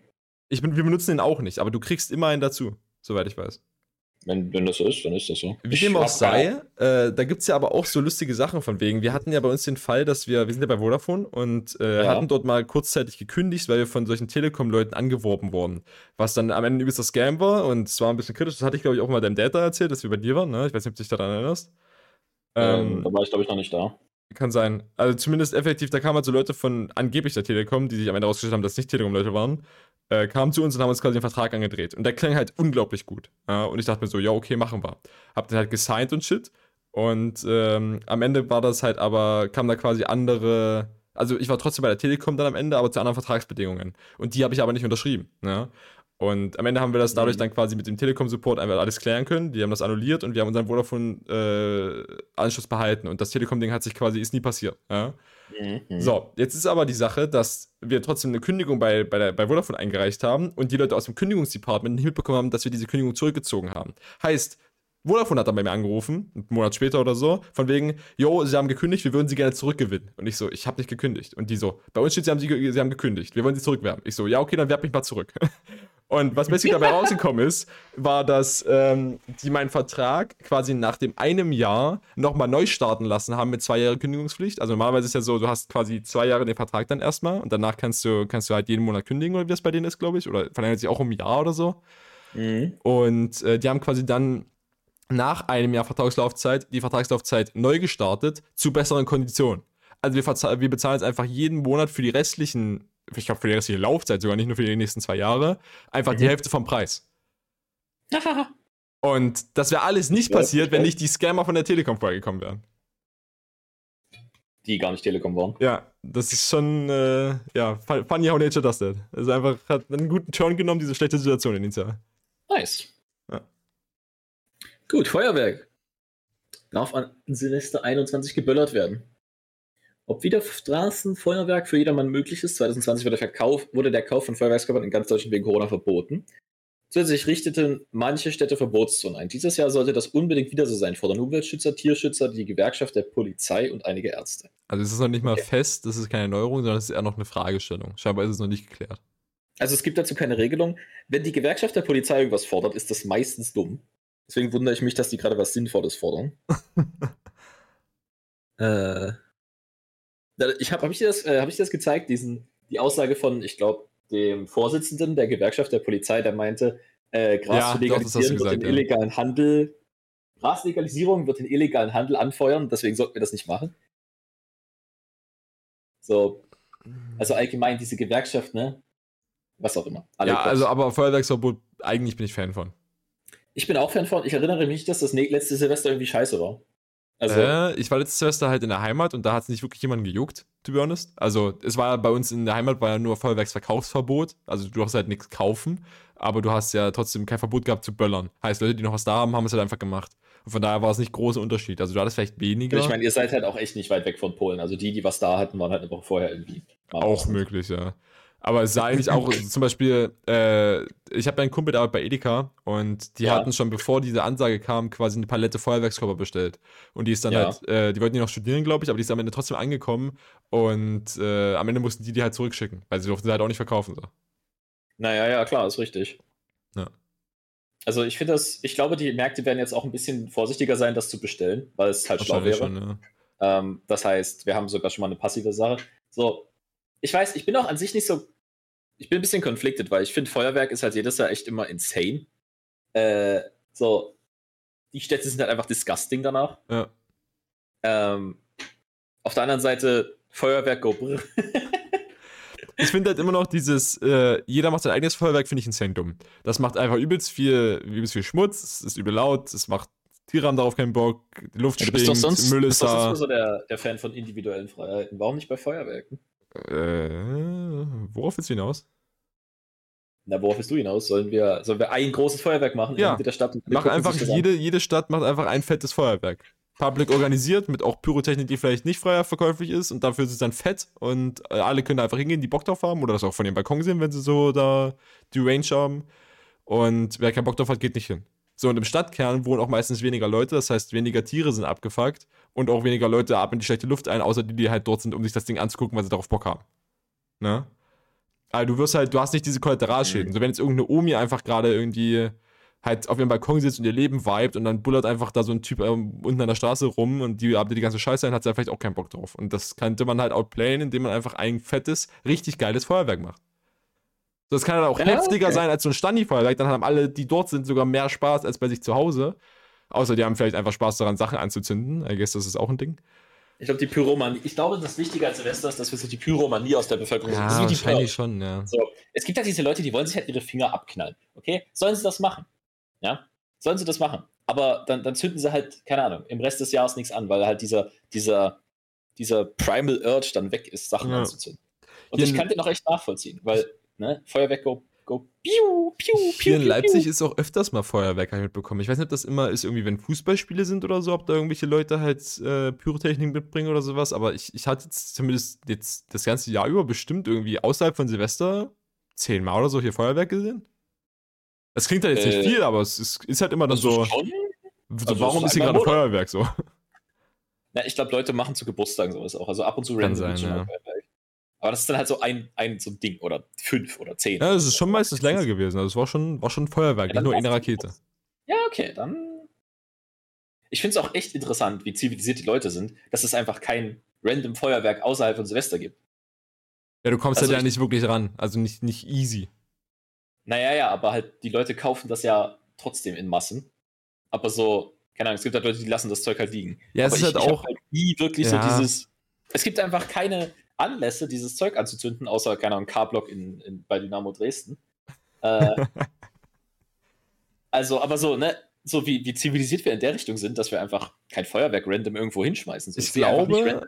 Speaker 1: Ich bin, wir benutzen den auch nicht, aber du kriegst immer einen dazu, soweit ich weiß.
Speaker 2: Wenn, wenn das so ist, dann ist das so.
Speaker 1: Wie dem auch sei, äh, da gibt es ja aber auch so lustige Sachen von wegen. Wir hatten ja bei uns den Fall, dass wir, wir sind ja bei Vodafone und äh,
Speaker 2: Ja.
Speaker 1: hatten dort mal kurzzeitig gekündigt, weil wir von solchen Telekom-Leuten angeworben wurden. Was dann am Ende übelst das Scam war und es war ein bisschen kritisch. Das hatte ich, glaube ich, auch mal deinem Data erzählt, dass wir bei dir waren. Ne? Ich weiß nicht, ob du dich daran erinnerst.
Speaker 2: Ähm,
Speaker 1: Ähm,
Speaker 2: da war ich, glaube ich, noch nicht da.
Speaker 1: kann sein. Also zumindest effektiv, da kamen halt so Leute von angeblich der Telekom, die sich am Ende rausgestellt haben, dass es nicht Telekom-Leute waren, äh, kamen zu uns und haben uns quasi den Vertrag angedreht. Und der klang halt unglaublich gut. Ja, und ich dachte mir so, ja, okay, machen wir. Hab den halt gesigned und shit. Und ähm, am Ende war das halt aber, kam da quasi andere. Also ich war trotzdem bei der Telekom dann am Ende, aber zu anderen Vertragsbedingungen. Und die habe ich aber nicht unterschrieben. Ne? Und am Ende haben wir das dadurch
Speaker 2: Mhm.
Speaker 1: dann quasi mit dem Telekom-Support einfach alles klären können. Die haben das annulliert und wir haben unseren Vodafone-Anschluss behalten. Und das Telekom-Ding hat sich quasi, ist nie passiert. Ja?
Speaker 2: Mhm.
Speaker 1: So, jetzt ist aber die Sache, dass wir trotzdem eine Kündigung bei, bei, der, bei Vodafone eingereicht haben und die Leute aus dem Kündigungsdepartment mitbekommen haben, dass wir diese Kündigung zurückgezogen haben. Heißt, Vodafone hat dann bei mir angerufen, einen Monat später oder so, von wegen, yo, sie haben gekündigt, wir würden sie gerne zurückgewinnen. Und ich so, ich habe nicht gekündigt. Und die so, bei uns steht, sie haben, sie, sie haben gekündigt, wir wollen sie zurückwerben. Ich so, ja, okay, dann werb mich mal zurück. Und was basically dabei rausgekommen ist, war, dass ähm, die meinen Vertrag quasi nach dem einem Jahr nochmal neu starten lassen haben mit zwei Jahren Kündigungspflicht. Also normalerweise ist ja so, du hast quasi zwei Jahre den Vertrag dann erstmal und danach kannst du, kannst du halt jeden Monat kündigen oder wie das bei denen ist, glaube ich. Oder verlängert sich auch um ein Jahr oder so. Mhm. Und äh, die haben quasi dann nach einem Jahr Vertragslaufzeit die Vertragslaufzeit neu gestartet zu besseren Konditionen. Also wir, wir bezahlen jetzt einfach jeden Monat für die restlichen ich glaube, für die restliche Laufzeit, sogar nicht nur für die nächsten zwei Jahre, einfach mhm. die Hälfte vom Preis. Und das wäre alles nicht ja, passiert, wenn nicht die Scammer von der Telekom vorbeigekommen wären.
Speaker 2: Die gar nicht Telekom waren.
Speaker 1: Ja, das ist schon, äh, ja, funny how nature does that. Also einfach, hat einen guten Turn genommen, diese schlechte Situation initial.
Speaker 2: Nice. Ja. Gut, Feuerwerk. Darf an Silvester 21 geböllert werden. Ob wieder Straßenfeuerwerk für jedermann möglich ist, 2020 wurde der, Verkauf, wurde der Kauf von Feuerwerkskörpern in ganz Deutschland wegen Corona verboten. Zusätzlich richteten manche Städte Verbotszonen ein. Dieses Jahr sollte das unbedingt wieder so sein, fordern Umweltschützer, Tierschützer, die Gewerkschaft der Polizei und einige Ärzte.
Speaker 1: Also es ist noch nicht mal okay. fest, das ist keine Neuerung, sondern es ist eher noch eine Fragestellung. Scheinbar ist es noch nicht geklärt.
Speaker 2: Also es gibt dazu keine Regelung. Wenn die Gewerkschaft der Polizei irgendwas fordert, ist das meistens dumm. Deswegen wundere ich mich, dass die gerade was Sinnvolles fordern. äh, ich habe hab ich, dir das, äh, hab ich dir das gezeigt, diesen, die Aussage von, ich glaube, dem Vorsitzenden der Gewerkschaft der Polizei, der meinte, äh, Gras ja, zu legalisieren doch, wird den ja. illegalen Handel, Graslegalisierung wird den illegalen Handel anfeuern, deswegen sollten wir das nicht machen. So, also allgemein diese Gewerkschaft, ne? Was auch immer.
Speaker 1: Ja, also aber Feuerwerksverbot, eigentlich bin ich Fan von.
Speaker 2: Ich bin auch Fan von. Ich erinnere mich, dass das letzte Silvester irgendwie scheiße war.
Speaker 1: Also, äh, ich war letztes Silvester halt in der Heimat und da hat es nicht wirklich jemanden gejuckt, to be honest. Also, es war bei uns in der Heimat war ja nur Feuerwerksverkaufsverbot. Also, du darfst halt nichts kaufen, aber du hast ja trotzdem kein Verbot gehabt zu böllern. Heißt, Leute, die noch was da haben, haben es halt einfach gemacht. Und von daher war es nicht großer Unterschied. Also, du hattest vielleicht weniger.
Speaker 2: Ich meine, ihr seid halt auch echt nicht weit weg von Polen. Also, die, die was da hatten, waren halt eine Woche vorher irgendwie.
Speaker 1: Auch möglich, ja. Aber es sah eigentlich auch, zum Beispiel, äh, ich habe einen Kumpel, der bei Edeka und die ja. hatten schon, bevor diese Ansage kam, quasi eine Palette Feuerwerkskörper bestellt. Und die ist dann ja. halt, äh, die wollten die noch studieren, glaube ich, aber die ist am Ende trotzdem angekommen und äh, am Ende mussten die die halt zurückschicken, weil sie durften sie halt auch nicht verkaufen. So.
Speaker 2: Naja, ja, klar, ist richtig. Ja. Also ich finde das, ich glaube, die Märkte werden jetzt auch ein bisschen vorsichtiger sein, das zu bestellen, weil es halt schlau wäre. Schon, ja. ähm, das heißt, wir haben sogar schon mal eine passive Sache. So, ich weiß, ich bin auch an sich nicht so. Ich bin ein bisschen konfliktet, weil ich finde, Feuerwerk ist halt jedes Jahr echt immer insane. Äh, so, die Städte sind halt einfach disgusting danach. Ja. Ähm, auf der anderen Seite, Feuerwerk go brr.
Speaker 1: ich finde halt immer noch dieses, äh, jeder macht sein eigenes Feuerwerk, finde ich insane dumm. Das macht einfach übelst viel, übelst viel Schmutz, es ist übel laut, es macht Tiere haben darauf keinen Bock, die Luft ja, stinkt, Müll ist da. Du bist doch sonst
Speaker 2: so der, der Fan von individuellen Freiheiten. Warum nicht bei Feuerwerken?
Speaker 1: Äh, worauf willst du hinaus?
Speaker 2: Na, worauf willst du hinaus? Sollen wir, sollen wir ein großes Feuerwerk machen
Speaker 1: ja. der Stadt? Mach einfach, jede, jede Stadt macht einfach ein fettes Feuerwerk. Public organisiert, mit auch Pyrotechnik, die vielleicht nicht freier verkäuflich ist und dafür ist es dann fett und äh, alle können einfach hingehen, die Bock drauf haben oder das auch von dem Balkon sehen, wenn sie so da die Range haben. Und wer keinen Bock drauf hat, geht nicht hin. So, und im Stadtkern wohnen auch meistens weniger Leute, das heißt, weniger Tiere sind abgefuckt und auch weniger Leute atmen die schlechte Luft ein, außer die, die halt dort sind, um sich das Ding anzugucken, weil sie darauf Bock haben. Ne? Also du wirst halt, du hast nicht diese Kollateralschäden. Mhm. So, wenn jetzt irgendeine Omi einfach gerade irgendwie halt auf ihrem Balkon sitzt und ihr Leben vibet und dann bullert einfach da so ein Typ ähm, unten an der Straße rum und die arbeitet die ganze Scheiße ein, hat sie ja vielleicht auch keinen Bock drauf. Und das könnte man halt outplayen, indem man einfach ein fettes, richtig geiles Feuerwerk macht. So, das kann halt auch ja, heftiger okay. sein als so ein Standi-Feuerwerk, dann haben alle, die dort sind, sogar mehr Spaß als bei sich zu Hause. Außer die haben vielleicht einfach Spaß daran, Sachen anzuzünden. I guess das ist auch ein Ding.
Speaker 2: Ich glaube, die Pyromanie, ich glaube, das Wichtige als Silvester ist, dass wir so die Pyromanie aus der Bevölkerung
Speaker 1: ja,
Speaker 2: sind.
Speaker 1: Wahrscheinlich schon, ja.
Speaker 2: So, es gibt halt diese Leute, die wollen sich halt ihre Finger abknallen. Okay? Sollen sie das machen? Ja? Sollen sie das machen? Aber dann, dann zünden sie halt, keine Ahnung, im Rest des Jahres nichts an, weil halt dieser, dieser, dieser Primal Urge dann weg ist, Sachen ja. anzuzünden. Und Hier ich kann den auch echt nachvollziehen, weil ne, Feuerwerk go go piu,
Speaker 1: piu, piu, Hier in Leipzig ist auch öfters mal Feuerwerk mitbekommen. Ich weiß nicht, ob das immer ist, irgendwie, wenn Fußballspiele sind oder so, ob da irgendwelche Leute halt äh, Pyrotechnik mitbringen oder sowas. Aber ich, ich hatte jetzt zumindest jetzt das ganze Jahr über bestimmt irgendwie außerhalb von Silvester zehnmal oder so hier Feuerwerk gesehen. Das klingt halt jetzt äh, nicht viel, aber es ist, ist halt immer dann also so. Schon? Also warum ist hier gerade Feuerwerk so?
Speaker 2: Ja, ich glaube, Leute machen zu Geburtstagen sowas auch. Also ab und zu
Speaker 1: Kann sein, ja.
Speaker 2: Aber das ist dann halt so ein, ein so ein Ding oder fünf oder zehn.
Speaker 1: Ja, es ist schon meistens länger gewesen. Also es war schon, war schon ein Feuerwerk,
Speaker 2: Ja,
Speaker 1: nicht nur eine Rakete.
Speaker 2: Ja, okay, dann. Ich finde es auch echt interessant, wie zivilisiert die Leute sind, dass es einfach kein random Feuerwerk außerhalb von Silvester gibt.
Speaker 1: Ja, du kommst
Speaker 2: Also
Speaker 1: halt ja
Speaker 2: ich-
Speaker 1: nicht wirklich ran. Also nicht, nicht easy.
Speaker 2: Naja, ja, aber halt die Leute kaufen das ja trotzdem in Massen. Aber so, keine Ahnung, es gibt halt Leute, die lassen das Zeug halt liegen.
Speaker 1: Ja, es
Speaker 2: aber
Speaker 1: ist
Speaker 2: ich,
Speaker 1: halt
Speaker 2: ich
Speaker 1: auch.
Speaker 2: halt nie wirklich
Speaker 1: Ja.
Speaker 2: so dieses. Es gibt einfach keine Anlässe, dieses Zeug anzuzünden, außer, keine Ahnung, K-Block in, in, bei Dynamo Dresden. Äh, also, aber so, ne, so wie, wie zivilisiert wir in der Richtung sind, dass wir einfach kein Feuerwerk random irgendwo hinschmeißen. So,
Speaker 1: Ich glaube-.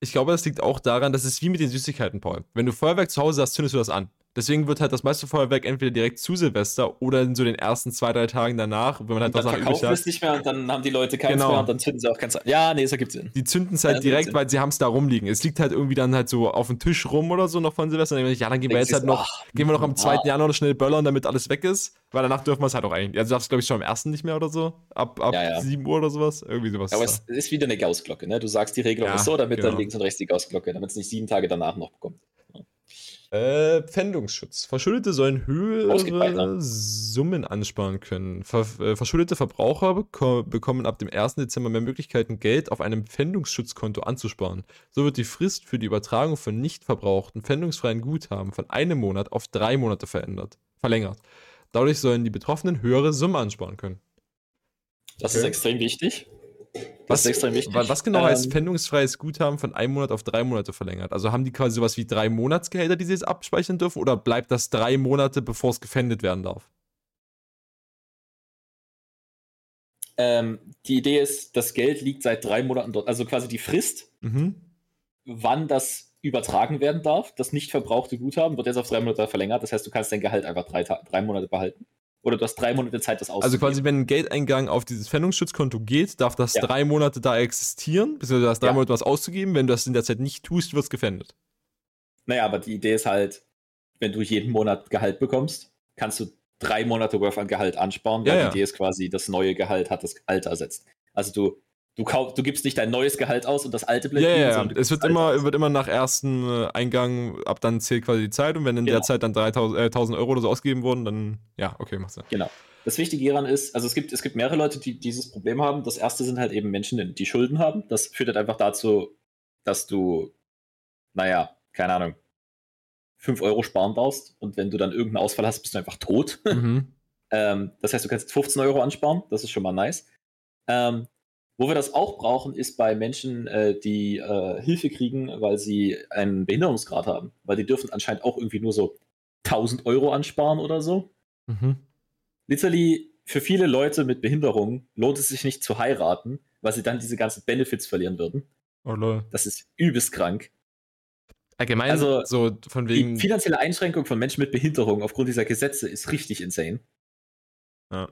Speaker 1: Ich glaube, das liegt auch daran, dass es wie mit den Süßigkeiten, Paul. Wenn du Feuerwerk zu Hause hast, zündest du das an. Deswegen wird halt das meiste Feuerwerk entweder direkt zu Silvester oder in so den ersten zwei, drei Tagen danach, wenn man halt
Speaker 2: Und dann
Speaker 1: hat.
Speaker 2: es nicht mehr und dann haben die Leute keins
Speaker 1: Genau.
Speaker 2: mehr und dann zünden sie auch keins an. Ja, nee, das ergibt Sinn.
Speaker 1: Die zünden es
Speaker 2: Ja,
Speaker 1: halt
Speaker 2: das
Speaker 1: direkt, weil sie haben es da rumliegen. Es liegt halt irgendwie dann halt so auf dem Tisch rum oder so noch von Silvester. Und dann ich, ja, dann gehen wir jetzt
Speaker 2: du
Speaker 1: halt noch,
Speaker 2: ach,
Speaker 1: gehen wir noch am 2.
Speaker 2: ah.
Speaker 1: Januar noch schnell böllern, damit alles weg ist. Weil danach dürfen wir es halt auch eigentlich. Also du darfst, glaube ich, schon am 1. nicht mehr oder so. Ab, ab
Speaker 2: Ja, ja.
Speaker 1: 7 Uhr oder sowas. Irgendwie sowas.
Speaker 2: Aber es ist wieder eine Gaußglocke, ne? Du sagst, die Regelung
Speaker 1: Ja,
Speaker 2: ist so, damit
Speaker 1: genau.
Speaker 2: dann links und rechts die Gaußglocke, damit es nicht sieben Tage danach noch bekommt.
Speaker 1: Äh, Pfändungsschutz. Verschuldete sollen höhere? Summen ansparen können. Ver äh, verschuldete Verbraucher beko bekommen ab dem 1. Dezember mehr Möglichkeiten, Geld auf einem Pfändungsschutzkonto anzusparen. So wird die Frist für die Übertragung von nicht verbrauchten pfändungsfreien Guthaben von einem Monat auf drei Monate verändert, verlängert. Dadurch sollen die Betroffenen höhere Summen ansparen können.
Speaker 2: Das
Speaker 1: Okay.
Speaker 2: ist extrem wichtig.
Speaker 1: Was,
Speaker 2: extrem wichtig.
Speaker 1: wa- was genau heißt
Speaker 2: Ähm,
Speaker 1: pfändungsfreies Guthaben von einem Monat auf drei Monate verlängert? Also haben die quasi sowas wie drei Monatsgehälter, die sie jetzt abspeichern dürfen, oder bleibt das drei Monate, bevor es gefändet werden darf?
Speaker 2: Ähm, die Idee ist, das Geld liegt seit drei Monaten dort. Also quasi die Frist,
Speaker 1: Mhm.
Speaker 2: wann das übertragen werden darf, das nicht verbrauchte Guthaben, wird jetzt auf drei Monate verlängert. Das heißt, du kannst dein Gehalt einfach drei, drei Monate behalten. Oder du hast drei Monate Zeit, das
Speaker 1: Also
Speaker 2: auszugeben.
Speaker 1: quasi, wenn ein Geldeingang auf dieses Pfändungsschutzkonto geht, darf das
Speaker 2: Ja.
Speaker 1: drei Monate da existieren, beziehungsweise du hast drei
Speaker 2: Ja.
Speaker 1: Monate was auszugeben. Wenn du das in der Zeit nicht tust, wird es gefändet.
Speaker 2: Naja, aber die Idee ist halt, wenn du jeden Monat Gehalt bekommst, kannst du drei Monate Worth an Gehalt ansparen, weil
Speaker 1: ja.
Speaker 2: die Idee ist quasi, das neue Gehalt hat das alte ersetzt. Also du, du, kauf, du gibst nicht dein neues Gehalt aus und das alte bleibt
Speaker 1: Ja, ja, ja. Es wird immer,
Speaker 2: aus.
Speaker 1: wird immer nach ersten äh, Eingang, ab dann zählt quasi die Zeit und wenn in der
Speaker 2: Genau.
Speaker 1: Zeit dann 3000, äh, 1000 Euro oder so ausgegeben wurden, dann, ja, okay, machst du.
Speaker 2: Genau. Das Wichtige hieran ist, also es gibt, es gibt mehrere Leute, die dieses Problem haben. Das erste sind halt eben Menschen, die Schulden haben. Das führt halt einfach dazu, dass du, naja, keine Ahnung, 5 Euro sparen darfst und wenn du dann irgendeinen Ausfall hast, bist du einfach tot.
Speaker 1: Mhm.
Speaker 2: Ähm, das heißt, du kannst 15 Euro ansparen, das ist schon mal nice. Ähm, wo wir das auch brauchen, ist bei Menschen, äh, die äh, Hilfe kriegen, weil sie einen Behinderungsgrad haben. Weil die dürfen anscheinend auch irgendwie nur so 1000 Euro ansparen oder so.
Speaker 1: Mhm.
Speaker 2: Literally, für viele Leute mit Behinderung lohnt es sich nicht zu heiraten, weil sie dann diese ganzen Benefits verlieren würden.
Speaker 1: Oh lol.
Speaker 2: Das ist übelst krank.
Speaker 1: Allgemein,
Speaker 2: Also,
Speaker 1: so von
Speaker 2: Die
Speaker 1: wegen.
Speaker 2: finanzielle Einschränkung von Menschen mit Behinderung aufgrund dieser Gesetze ist richtig insane.
Speaker 1: Ja.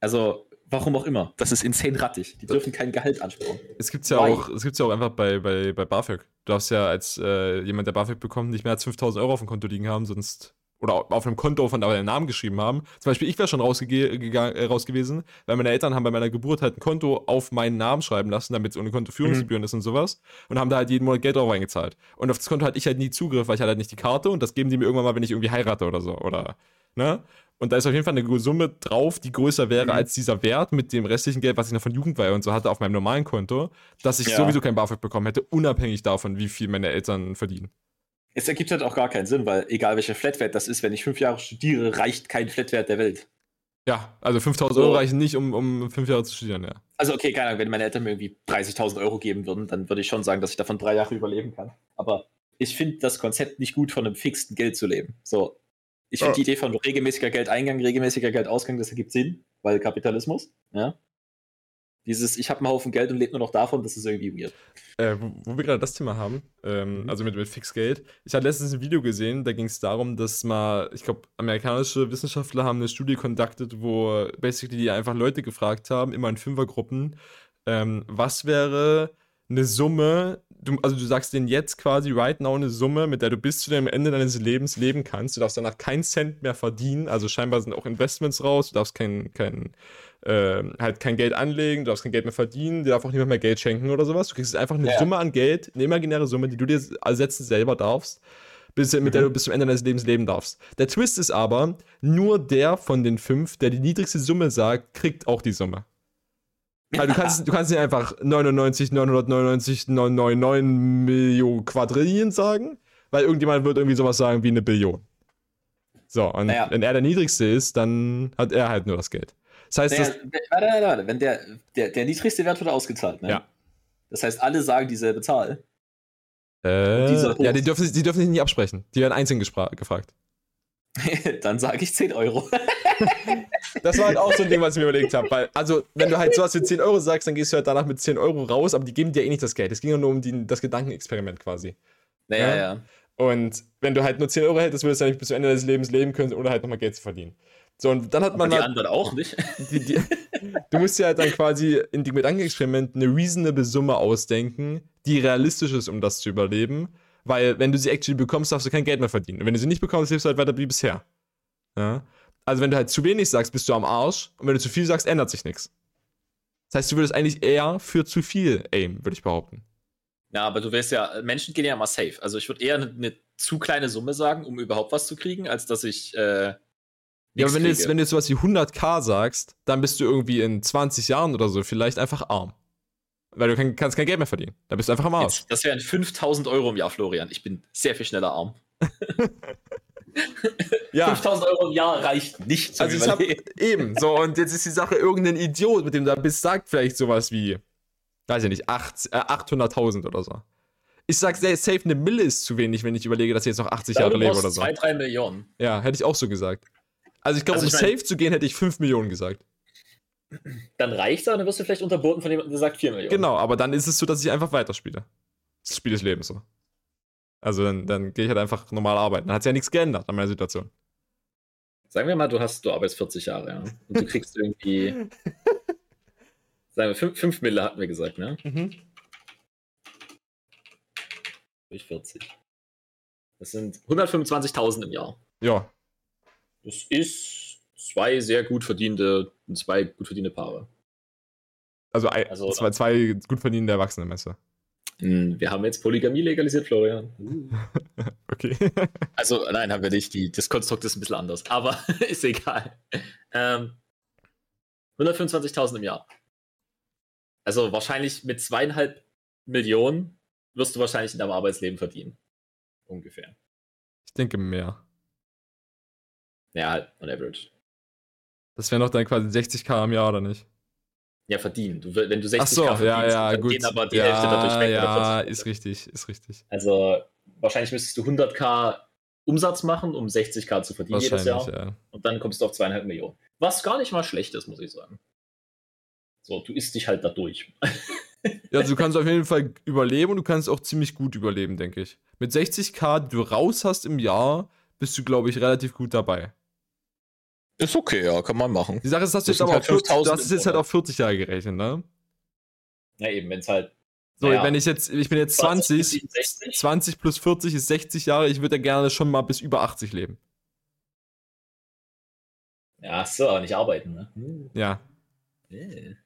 Speaker 2: Also, warum auch immer. Das ist insane rattig. Die dürfen kein Gehalt ansparen.
Speaker 1: Es gibt's ja
Speaker 2: Why?
Speaker 1: auch, es gibt's ja auch einfach bei, bei, bei BAföG. Du darfst ja als äh, jemand, der BAföG bekommt, nicht mehr als 5000 Euro auf dem Konto liegen haben, sonst. Oder auf einem Konto von deinem Namen geschrieben haben. Zum Beispiel, ich wäre schon äh, raus gewesen, weil meine Eltern haben bei meiner Geburt halt ein Konto auf meinen Namen schreiben lassen, damit es ohne Kontoführungsgebühren ist und sowas. Und haben da halt jeden Monat Geld drauf reingezahlt. Und auf das Konto hatte ich halt nie Zugriff, weil ich hatte halt nicht die Karte und das geben die mir irgendwann mal, wenn ich irgendwie heirate oder so. Oder, ne? Und da ist auf jeden Fall eine Summe drauf, die größer wäre
Speaker 2: Mhm.
Speaker 1: als dieser Wert mit dem restlichen Geld, was ich noch von Jugendweihe und so hatte auf meinem normalen Konto, dass ich
Speaker 2: Ja.
Speaker 1: sowieso kein BAföG bekommen hätte, unabhängig davon, wie viel meine Eltern verdienen.
Speaker 2: Es ergibt halt auch gar keinen Sinn, weil egal welcher Flatwert das ist, wenn ich fünf Jahre studiere, reicht kein Flatwert der Welt.
Speaker 1: Ja, also 5000
Speaker 2: So.
Speaker 1: Euro reichen nicht, um, um fünf Jahre zu studieren, ja.
Speaker 2: Also okay, keine Ahnung, wenn meine Eltern mir irgendwie 30.000 Euro geben würden, dann würde ich schon sagen, dass ich davon drei Jahre überleben kann. Aber ich finde das Konzept nicht gut, von einem fixen Geld zu leben. So, ich finde
Speaker 1: Ja.
Speaker 2: die Idee von regelmäßiger Geldeingang, regelmäßiger Geldausgang, das ergibt Sinn, weil Kapitalismus, ja. Dieses, ich habe einen Haufen Geld und lebe nur noch davon, das ist irgendwie weird.
Speaker 1: Äh, wo, wo wir gerade das Thema haben, ähm,
Speaker 2: Mhm.
Speaker 1: also mit, mit Fixgeld. Ich hatte letztens ein Video gesehen, da ging es darum, dass mal, ich glaube, amerikanische Wissenschaftler haben eine Studie conducted, wo basically die einfach Leute gefragt haben, immer in Fünfergruppen, ähm, was wäre eine Summe, du, also du sagst denen jetzt quasi right now eine Summe, mit der du bis zu dem Ende deines Lebens leben kannst. Du darfst danach keinen Cent mehr verdienen. Also scheinbar sind auch Investments raus. Du darfst kein, kein, äh, halt kein Geld anlegen, du darfst kein Geld mehr verdienen, dir darf auch niemand mehr Geld schenken oder sowas. Du kriegst einfach eine
Speaker 2: Ja.
Speaker 1: Summe an Geld, eine imaginäre Summe, die du dir ersetzen selber darfst, bis, mit der
Speaker 2: Mhm.
Speaker 1: du bis zum Ende deines Lebens leben darfst. Der Twist ist aber, nur der von den fünf, der die niedrigste Summe sagt, kriegt auch die Summe. Weil du kannst, du kannst nicht einfach 99, 999, 999 Millionen Quadrillen sagen, weil irgendjemand wird irgendwie sowas sagen wie eine Billion. So, und
Speaker 2: Naja.
Speaker 1: wenn er der Niedrigste ist, dann hat er halt nur das Geld. Das heißt,
Speaker 2: Naja, warte, warte, warte. Wenn der, der, der niedrigste Wert wurde ausgezahlt, ne?
Speaker 1: Ja.
Speaker 2: Das heißt, alle sagen dieselbe Zahl.
Speaker 1: äh, ja, die dürfen, die dürfen sich nicht absprechen. Die werden einzeln gefragt.
Speaker 2: Dann sage ich 10 Euro.
Speaker 1: Das war halt auch so ein Ding, was ich mir überlegt habe. Weil, also, wenn du halt sowas wie 10 Euro sagst, dann gehst du halt danach mit 10 Euro raus, aber die geben dir eh nicht das Geld. Es ging ja nur um die, das Gedankenexperiment quasi.
Speaker 2: Naja,
Speaker 1: Ja.
Speaker 2: ja.
Speaker 1: Und wenn du halt nur 10 Euro hättest, würdest du ja nicht bis zum Ende des Lebens leben können, ohne halt nochmal Geld zu verdienen. So, und dann hat
Speaker 2: Aber
Speaker 1: man
Speaker 2: die
Speaker 1: halt,
Speaker 2: anderen auch nicht.
Speaker 1: die, die, du musst dir halt dann quasi in dem Gedankenexperiment eine reasonable Summe ausdenken, die realistisch ist, um das zu überleben. Weil, wenn du sie actually bekommst, darfst du kein Geld mehr verdienen. Und wenn du sie nicht bekommst, lebst du halt weiter wie bisher. Ja? Also, wenn du halt zu wenig sagst, bist du am Arsch. Und wenn du zu viel sagst, ändert sich nichts. Das heißt, du würdest eigentlich eher für zu viel aimen, würde ich behaupten.
Speaker 2: Ja, aber du weißt ja, Menschen gehen ja immer safe. Also ich würde eher eine, eine zu kleine Summe sagen, um überhaupt was zu kriegen, als dass ich. Äh,
Speaker 1: Ja, aber wenn du, jetzt, wenn du jetzt sowas wie 100k sagst, dann bist du irgendwie in 20 Jahren oder so vielleicht einfach arm. Weil du kein, kannst kein Geld mehr verdienen. Da bist du einfach am Arsch.
Speaker 2: Jetzt, das wären 5000 Euro im Jahr, Florian. Ich bin sehr viel schneller arm.
Speaker 1: Ja,
Speaker 2: 5000 Euro im Jahr reicht nicht
Speaker 1: also ich habe eben. So, und jetzt ist die Sache, irgendein Idiot, mit dem du da bist, sagt vielleicht sowas wie, weiß ich nicht, acht- äh, 800.000 oder so. Ich sag, sehr safe, eine Mille ist zu wenig, wenn ich überlege, dass ich jetzt noch 80
Speaker 2: Ich glaube,
Speaker 1: Jahre lebe oder so.
Speaker 2: zwei, drei Millionen.
Speaker 1: Ja, hätte ich auch so gesagt. Also ich glaube,
Speaker 2: Also
Speaker 1: um
Speaker 2: ich mein-
Speaker 1: safe zu gehen, hätte ich 5 Millionen gesagt.
Speaker 2: Dann reicht's, aber dann wirst du vielleicht unterboten von jemandem, der sagt 4 Millionen.
Speaker 1: Genau, aber dann ist es so, dass ich einfach weiterspiele. Das Spiel des Lebens so. Also dann, dann gehe ich halt einfach normal arbeiten. Dann hat sich ja nichts geändert an meiner Situation.
Speaker 2: Sagen wir mal, du hast, du arbeitest 40 Jahre, ja. Und du kriegst irgendwie. sagen wir, 5, 5 Mille hatten wir gesagt, ne? Durch 40. Das sind 125.000 im Jahr.
Speaker 1: Ja,
Speaker 2: Das ist zwei sehr gut verdiente, zwei gut verdiente Paare.
Speaker 1: also, ein,
Speaker 2: Also-
Speaker 1: zwei, zwei gut verdienende Erwachsene, du?
Speaker 2: Hm, Wir haben jetzt Polygamie legalisiert, Florian.
Speaker 1: Okay.
Speaker 2: Also, nein, haben wir nicht. Die, das Konstrukt ist ein bisschen anders, aber ist egal. Ähm, 125.000 im Jahr. Also wahrscheinlich mit zweieinhalb Millionen wirst du wahrscheinlich in deinem Arbeitsleben verdienen. Ungefähr.
Speaker 1: ich denke mehr.
Speaker 2: Ja, halt, on average.
Speaker 1: Das wäre noch dann quasi 60k im Jahr, oder nicht?
Speaker 2: Ja, verdienen. Du, wenn du 60
Speaker 1: Ach so, ja, ja,
Speaker 2: dann
Speaker 1: gut.
Speaker 2: gehen aber die
Speaker 1: ja,
Speaker 2: Hälfte dadurch weg.
Speaker 1: Ja,
Speaker 2: 40%.
Speaker 1: ist richtig, ist richtig.
Speaker 2: Also wahrscheinlich müsstest du 100k Umsatz machen, um 60k zu verdienen jedes Jahr.
Speaker 1: ja.
Speaker 2: Und dann kommst du auf zweieinhalb Millionen. Was gar nicht mal schlecht ist, muss ich sagen. So, du isst dich halt da durch.
Speaker 1: Ja, also du kannst auf jeden Fall überleben und du kannst auch ziemlich gut überleben, denke ich. Mit 60k, die du raus hast im Jahr, bist du, glaube ich, relativ gut dabei.
Speaker 2: Ist okay, ja, kann man machen.
Speaker 1: Die Sache ist, dass du
Speaker 2: Das
Speaker 1: jetzt aber
Speaker 2: halt
Speaker 1: 40, du
Speaker 2: 5000
Speaker 1: hast es jetzt halt auf 40 Jahre gerechnet, ne?
Speaker 2: Ja, eben, wenn es halt.
Speaker 1: So,
Speaker 2: Naja.
Speaker 1: wenn ich jetzt, ich bin jetzt
Speaker 2: 20 bis
Speaker 1: 20,
Speaker 2: 67.
Speaker 1: 20 plus 40 ist 60 Jahre, ich würde ja gerne schon mal bis über 80 leben.
Speaker 2: Ja, so, aber nicht arbeiten, ne? Hm.
Speaker 1: Ja.
Speaker 2: Yeah.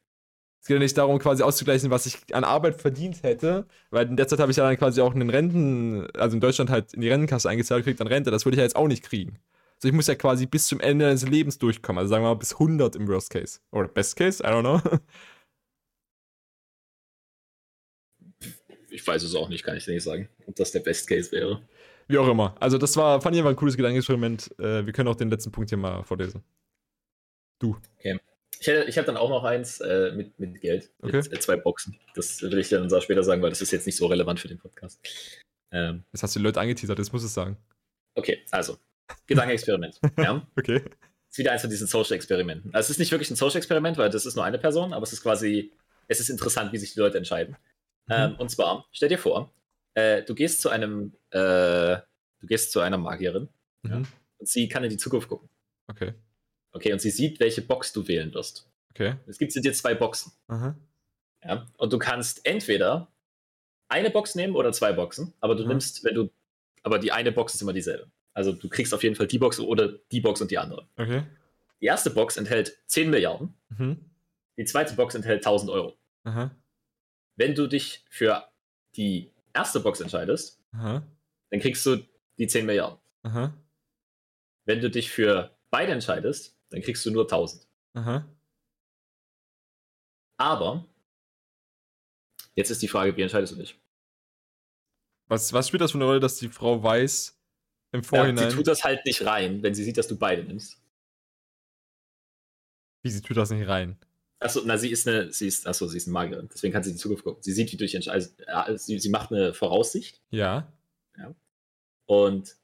Speaker 1: Es geht ja nicht darum, quasi auszugleichen, was ich an Arbeit verdient hätte, weil in der Zeit habe ich ja dann quasi auch einen Renten, also in Deutschland halt in die Rentenkasse eingezahlt, kriegt dann Rente, das würde ich ja jetzt auch nicht kriegen. Also ich muss ja quasi bis zum Ende des Lebens durchkommen, also sagen wir mal bis 100 im Worst Case. Oder Best Case, I don't know.
Speaker 2: Ich weiß es auch nicht, kann ich dir nicht sagen, ob das der Best Case wäre.
Speaker 1: Wie auch immer. Also das war, fand ich einfach ein cooles Gedankenexperiment. Äh, wir können auch den letzten Punkt hier mal vorlesen.
Speaker 2: Ich hätte, ich hätte dann auch noch eins äh, mit, mit Geld, mit
Speaker 1: Okay.
Speaker 2: äh, zwei Boxen. Das will ich dann später sagen, weil das ist jetzt nicht so relevant für den Podcast. Ähm,
Speaker 1: Jetzt hast du die Leute angeteasert, jetzt muss es sagen.
Speaker 2: okay, also, Gedankenexperiment. ja.
Speaker 1: Okay.
Speaker 2: ist wieder eins von diesen Social-Experimenten. Also es ist nicht wirklich ein Social-Experiment, weil das ist nur eine Person, aber es ist quasi, es ist interessant, wie sich die Leute entscheiden.
Speaker 1: Mhm.
Speaker 2: Ähm, und zwar, stell dir vor, äh, du gehst zu einem, äh, du gehst zu einer Magierin Ja.
Speaker 1: Mhm.
Speaker 2: und sie kann in die Zukunft gucken.
Speaker 1: Okay.
Speaker 2: Okay, und sie sieht, welche Box du wählen wirst.
Speaker 1: Okay.
Speaker 2: Es gibt dir zwei Boxen.
Speaker 1: Aha.
Speaker 2: Ja? Und du kannst entweder eine Box nehmen oder zwei Boxen, aber du
Speaker 1: Mhm.
Speaker 2: nimmst, wenn du, aber die eine Box ist immer dieselbe. Also du kriegst auf jeden Fall die Box oder die Box und die andere.
Speaker 1: Okay.
Speaker 2: Die erste Box enthält 10 Milliarden,
Speaker 1: Mhm.
Speaker 2: die zweite Box enthält 1000 Euro.
Speaker 1: Aha.
Speaker 2: Wenn du dich für die erste Box entscheidest,
Speaker 1: Aha.
Speaker 2: dann kriegst du die 10 Milliarden.
Speaker 1: Aha.
Speaker 2: Wenn du dich für beide entscheidest, dann kriegst du nur 1000.
Speaker 1: Aha.
Speaker 2: Aber jetzt ist die Frage, wie entscheidest du dich?
Speaker 1: Was, was spielt das für eine Rolle, dass die Frau weiß im
Speaker 2: Ja,
Speaker 1: Vorhinein,
Speaker 2: sie tut das halt nicht rein, wenn sie sieht, dass du beide nimmst.
Speaker 1: wie sie tut das nicht rein?
Speaker 2: Achso, na, sie ist eine, sie ist, achso, sie ist eine Magierin, deswegen kann sie in die Zukunft gucken. Sie sieht, wie du dich entscheidest. Also, sie, sie macht eine Voraussicht
Speaker 1: Ja.
Speaker 2: und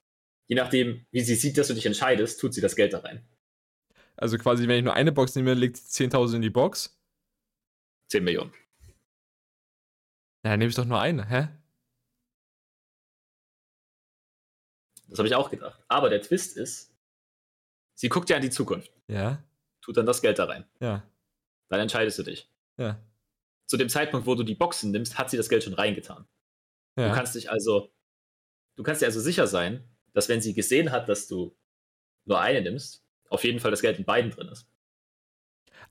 Speaker 2: je nachdem, wie sie sieht, dass du dich entscheidest, tut sie das Geld da rein.
Speaker 1: Also quasi, wenn ich nur eine Box nehme, legt sie 10.000 in die Box.
Speaker 2: 10 Millionen.
Speaker 1: Ja, dann nehme ich doch nur eine, hä?
Speaker 2: Das habe ich auch gedacht. Aber der Twist ist, sie guckt ja in die Zukunft,
Speaker 1: Ja.
Speaker 2: tut dann das Geld da rein.
Speaker 1: Ja.
Speaker 2: Dann entscheidest du dich.
Speaker 1: Ja.
Speaker 2: Zu dem Zeitpunkt, wo du die Boxen nimmst, hat sie das Geld schon reingetan.
Speaker 1: Ja.
Speaker 2: Du kannst dich also, du kannst dir also sicher sein, dass wenn sie gesehen hat, dass du nur eine nimmst, auf jeden Fall das Geld in beiden drin ist.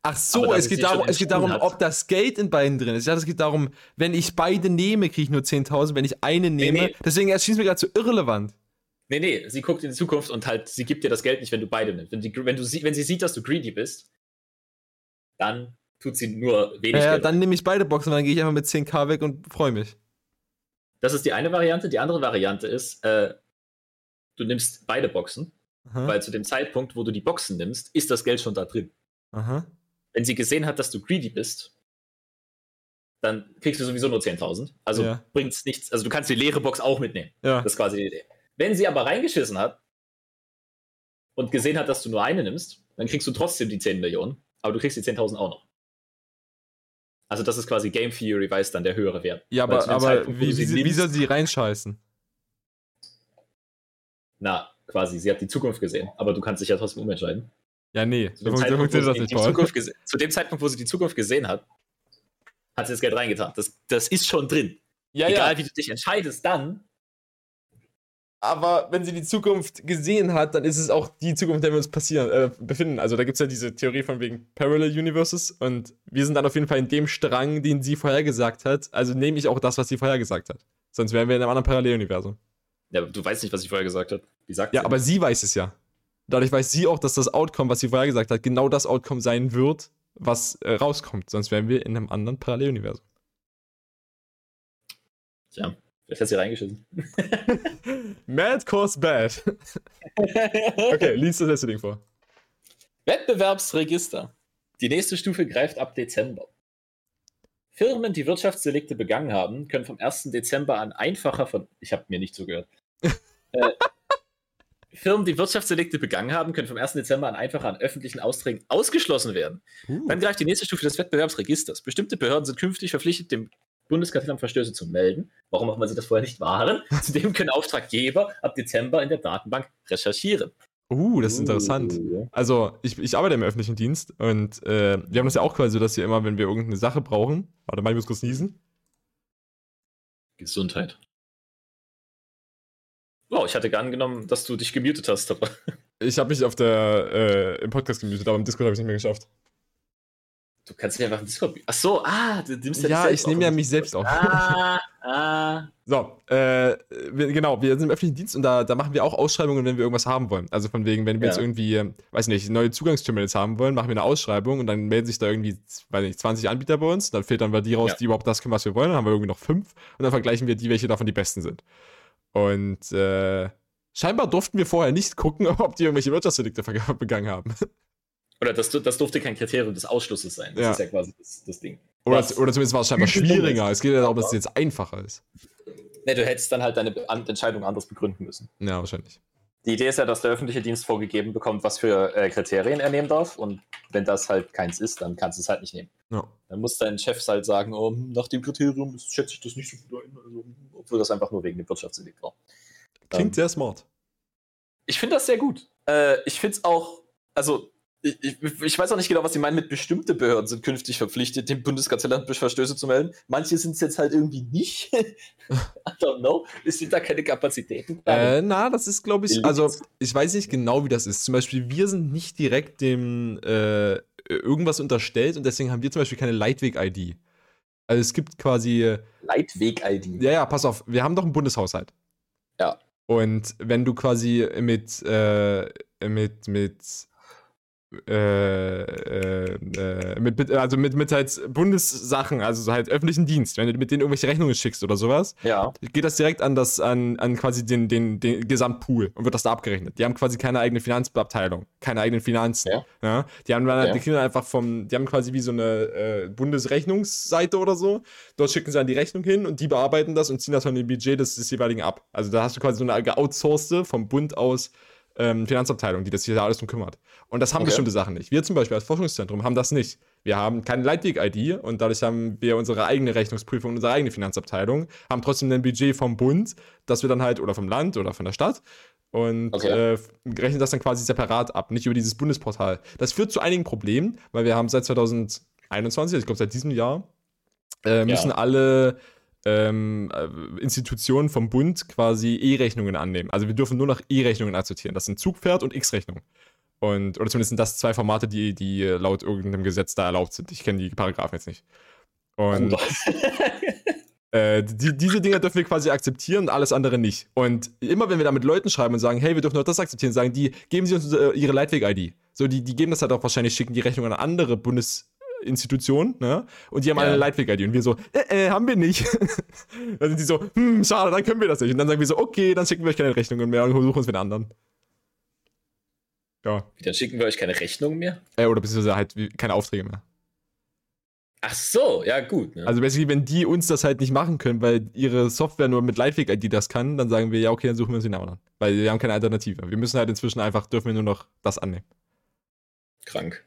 Speaker 1: Ach so, es geht, darum, es geht darum,
Speaker 2: hat.
Speaker 1: ob das Geld in beiden drin ist. Ja, es geht darum, wenn ich beide nehme, kriege ich nur 10.000. Wenn ich eine nehme,
Speaker 2: nee.
Speaker 1: deswegen erschien es mir gerade so irrelevant.
Speaker 2: Nee, nee, sie guckt in die Zukunft und halt, sie gibt dir das Geld nicht, wenn du beide nimmst. Wenn, die, wenn, du, sie- wenn sie sieht, dass du greedy bist, dann tut sie nur wenig
Speaker 1: Ja,
Speaker 2: Geld.
Speaker 1: dann nehme ich beide Boxen, dann gehe ich einfach mit 10k weg und freue mich.
Speaker 2: Das ist die eine Variante. Die andere Variante ist, äh, du nimmst beide Boxen,
Speaker 1: Aha.
Speaker 2: weil zu dem Zeitpunkt, wo du die Boxen nimmst, ist das Geld schon da drin.
Speaker 1: Aha.
Speaker 2: Wenn sie gesehen hat, dass du greedy bist, dann kriegst du sowieso nur 10.000. Also
Speaker 1: Ja.
Speaker 2: bringt's nichts. Also du kannst die leere Box auch mitnehmen.
Speaker 1: Ja.
Speaker 2: Das ist quasi die Idee. Wenn sie aber reingeschissen hat und gesehen hat, dass du nur eine nimmst, dann kriegst du trotzdem die 10 Millionen, aber du kriegst die 10.000 auch noch. Also das ist quasi Game Theory, weiß dann der höhere Wert.
Speaker 1: Ja, aber, aber
Speaker 2: Zeitpunkt,
Speaker 1: wie,
Speaker 2: sie
Speaker 1: wie soll sie reinscheißen?
Speaker 2: Na, quasi, sie hat die Zukunft gesehen, aber du kannst dich ja trotzdem umentscheiden.
Speaker 1: Ja, nee,
Speaker 2: Zu dem,
Speaker 1: so
Speaker 2: Zeitpunkt, wo sie
Speaker 1: nicht,
Speaker 2: die. Zukunft zu dem Zeitpunkt, wo sie die Zukunft gesehen hat, hat sie das Geld reingetan. Das, das ist schon drin.
Speaker 1: Ja,
Speaker 2: Egal, wie du dich entscheidest, dann
Speaker 1: Aber wenn sie die Zukunft gesehen hat, dann ist es auch die Zukunft, in der wir uns passieren, äh, befinden. Also da gibt es ja diese Theorie von wegen Parallel Universes und wir sind dann auf jeden Fall in dem Strang, den sie vorhergesagt hat. Also nehme ich auch das, was sie vorhergesagt hat. Sonst wären wir in einem anderen Paralleluniversum.
Speaker 2: Ja, aber du weißt nicht, was sie vorher gesagt hat. Wie sagt
Speaker 1: Ja,
Speaker 2: sie?
Speaker 1: aber sie weiß es ja. Dadurch weiß sie auch, dass das Outcome, was sie vorhergesagt hat, genau das Outcome sein wird, was äh, rauskommt. Sonst wären wir in einem anderen Paralleluniversum.
Speaker 2: Tja, vielleicht hat sie reingeschissen.
Speaker 1: Mad cause bad. Okay, liest das letzte Ding vor.
Speaker 2: Wettbewerbsregister. Die nächste Stufe greift ab Dezember. Firmen, die Wirtschaftsdelikte begangen haben, können vom 1. Dezember an einfacher von. Ich habe mir nicht zugehört. äh, Firmen, die Wirtschaftsdelikte begangen haben, können vom 1. Dezember an einfacher an öffentlichen Austrägen ausgeschlossen werden.
Speaker 1: Uh.
Speaker 2: Dann greift die nächste Stufe des Wettbewerbsregisters. Bestimmte Behörden sind künftig verpflichtet, dem Bundeskartellamt Verstöße zu melden. Warum auch immer sie das vorher nicht waren. Zudem können Auftraggeber ab Dezember in der Datenbank recherchieren.
Speaker 1: Uh, das ist interessant.
Speaker 2: Uh.
Speaker 1: Also, ich, ich arbeite im öffentlichen Dienst und äh, wir haben das ja auch quasi so, dass wir immer, wenn wir irgendeine Sache brauchen, warte mal, ich muss kurz niesen.
Speaker 2: Gesundheit. Wow, ich hatte gar angenommen, dass du dich gemutet hast, aber
Speaker 1: Ich habe mich auf der, äh, im Podcast gemutet, aber im Discord habe ich es nicht mehr geschafft.
Speaker 2: Du kannst dich einfach im Discord. Ach so, ah, du nimmst
Speaker 1: Ja,
Speaker 2: dich
Speaker 1: ich nehme ja mich selbst auf.
Speaker 2: Ah, ah.
Speaker 1: So, äh, wir, genau, wir sind im öffentlichen Dienst und da, da machen wir auch Ausschreibungen, wenn wir irgendwas haben wollen. Also von wegen, wenn wir
Speaker 2: Ja.
Speaker 1: jetzt irgendwie, weiß nicht, neue Zugangsterminals haben wollen, machen wir eine Ausschreibung und dann melden sich da irgendwie, weiß nicht, 20 Anbieter bei uns, dann filtern wir die raus,
Speaker 2: Ja.
Speaker 1: die überhaupt das können, was wir wollen, dann haben wir irgendwie noch fünf und dann vergleichen wir die, welche davon die besten sind. Und äh, scheinbar durften wir vorher nicht gucken, ob die irgendwelche Wirtschaftsdelikte begangen haben.
Speaker 2: Oder das, das durfte kein Kriterium des Ausschlusses sein. Das
Speaker 1: Ja.
Speaker 2: ist ja quasi das, das Ding.
Speaker 1: Oder,
Speaker 2: Was?
Speaker 1: oder zumindest war es scheinbar schwieriger. Es geht ja darum, dass es jetzt einfacher ist.
Speaker 2: Ne, du hättest dann halt deine Entscheidung anders begründen müssen.
Speaker 1: Ja, wahrscheinlich.
Speaker 2: Die Idee ist ja, dass der öffentliche Dienst vorgegeben bekommt, was für äh, Kriterien er nehmen darf. Und wenn das halt keins ist, dann kannst du es halt nicht nehmen.
Speaker 1: Ja.
Speaker 2: Dann muss dein Chef halt sagen, oh, nach dem Kriterium schätze ich das nicht so gut ein. Also, obwohl das einfach nur wegen dem Wirtschaftsdelikt war.
Speaker 1: Klingt
Speaker 2: Ähm,
Speaker 1: sehr smart.
Speaker 2: Ich finde das sehr gut. Äh, ich finde es auch, also ich, ich, weiß auch nicht genau, was sie meinen mit bestimmte Behörden sind künftig verpflichtet, dem Bundeskartellamt Verstöße zu melden. Manche sind es jetzt halt irgendwie nicht. I don't know. Es sind da keine Kapazitäten.
Speaker 1: Äh, na, das ist, glaube ich, also ich weiß nicht genau, wie das ist. Zum Beispiel, wir sind nicht direkt dem äh, irgendwas unterstellt und deswegen haben wir zum Beispiel keine Leitweg-ID. Also es gibt quasi.
Speaker 2: Leitweg-ID.
Speaker 1: Ja, ja, pass auf, wir haben doch einen Bundeshaushalt.
Speaker 2: Ja.
Speaker 1: Und wenn du quasi mit, äh, mit, mit äh, äh, äh, mit, also mit, mit halt Bundessachen, also so halt öffentlichen Dienst, wenn du mit denen irgendwelche Rechnungen schickst oder sowas,
Speaker 2: ja.
Speaker 1: geht das direkt an das, an, an quasi den, den, den Gesamtpool und wird das da abgerechnet. Die haben quasi keine eigene Finanzabteilung, keine eigenen Finanzen. Ja. ja? Die haben dann, ja. die kriegen einfach vom, die haben quasi wie so eine äh, Bundesrechnungsseite oder so. Dort schicken sie dann die Rechnung hin und die bearbeiten das und ziehen das von dem Budget des, des jeweiligen ab. Also da hast du quasi so eine geoutsourcete vom Bund aus ähm, Finanzabteilung, die das hier alles drum kümmert. Und das haben okay. bestimmte Sachen nicht. Wir zum Beispiel als Forschungszentrum haben das nicht. Wir haben keine Leitweg-ID und dadurch haben wir unsere eigene Rechnungsprüfung, unsere eigene Finanzabteilung, haben trotzdem ein Budget vom Bund, das wir dann halt, oder vom Land oder von der Stadt, und okay. äh, rechnen das dann quasi separat ab, nicht über dieses Bundesportal. Das führt zu einigen Problemen, weil wir haben seit 2021, ich glaube seit diesem Jahr, äh, müssen ja. alle ähm, äh, Institutionen vom Bund quasi E-Rechnungen annehmen. Also wir dürfen nur noch E-Rechnungen akzeptieren. Das sind Zugpferd und X-Rechnung. Und, oder zumindest sind das zwei Formate, die, die laut irgendeinem Gesetz da erlaubt sind. Ich kenne die Paragraphen jetzt nicht. Und äh, die, diese Dinge dürfen wir quasi akzeptieren und alles andere nicht. Und immer wenn wir da mit Leuten schreiben und sagen, hey, wir dürfen nur das akzeptieren, sagen die, geben sie uns äh, ihre Leitweg-ID. So, die, die geben das halt auch wahrscheinlich, schicken die Rechnung an andere Bundes, Institution, ne? Und die haben ja. eine Leitweg-ID. Und wir so, äh, äh, haben wir nicht. dann sind die so, hm, schade, dann können wir das nicht. Und dann sagen wir so, okay, dann schicken wir euch keine Rechnungen mehr und suchen uns wieder anderen.
Speaker 2: Ja. Dann schicken wir euch keine Rechnungen mehr?
Speaker 1: Äh, oder beziehungsweise halt keine Aufträge mehr.
Speaker 2: Ach so, ja gut.
Speaker 1: Ne? Also basically, wenn die uns das halt nicht machen können, weil ihre Software nur mit Leitweg-ID das kann, dann sagen wir, ja okay, dann suchen wir uns den anderen. Weil wir haben keine Alternative. Wir müssen halt inzwischen einfach, dürfen wir nur noch das annehmen.
Speaker 2: Krank.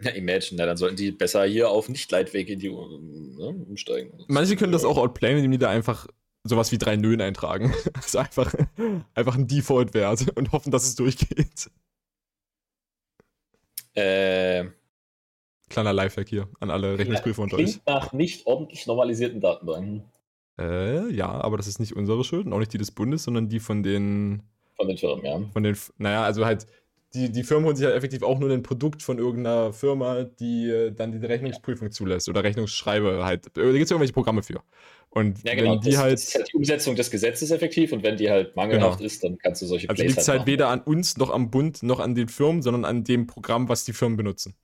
Speaker 1: Ja.
Speaker 2: Imagine, ja, dann sollten die besser hier auf Nicht-Leitweg in die ne, umsteigen.
Speaker 1: Manche können das auch outplayen, indem die da einfach sowas wie drei Nöhen eintragen. Also einfach, einfach ein Default-Wert und hoffen, dass es durchgeht.
Speaker 2: Äh.
Speaker 1: Kleiner Lifehack hier an alle Rechnungsprüfer unter
Speaker 2: euch. Nach nicht ordentlich normalisierten Datenbanken.
Speaker 1: Äh, ja, aber das ist nicht unsere Schuld und auch nicht die des Bundes, sondern die von den.
Speaker 2: Von den Firmen, ja.
Speaker 1: Von den, naja, also halt die, die Firmen holen sich halt effektiv auch nur ein Produkt von irgendeiner Firma, die äh, dann die Rechnungsprüfung zulässt oder Rechnungsschreiber halt. Da gibt es irgendwelche Programme für. Und
Speaker 2: ja, genau. wenn die das, halt, das ist halt die Umsetzung des Gesetzes effektiv und wenn die halt mangelhaft genau. ist, dann kannst du solche
Speaker 1: Also liegt es halt, halt weder an uns noch am Bund noch an den Firmen, sondern an dem Programm, was die Firmen benutzen.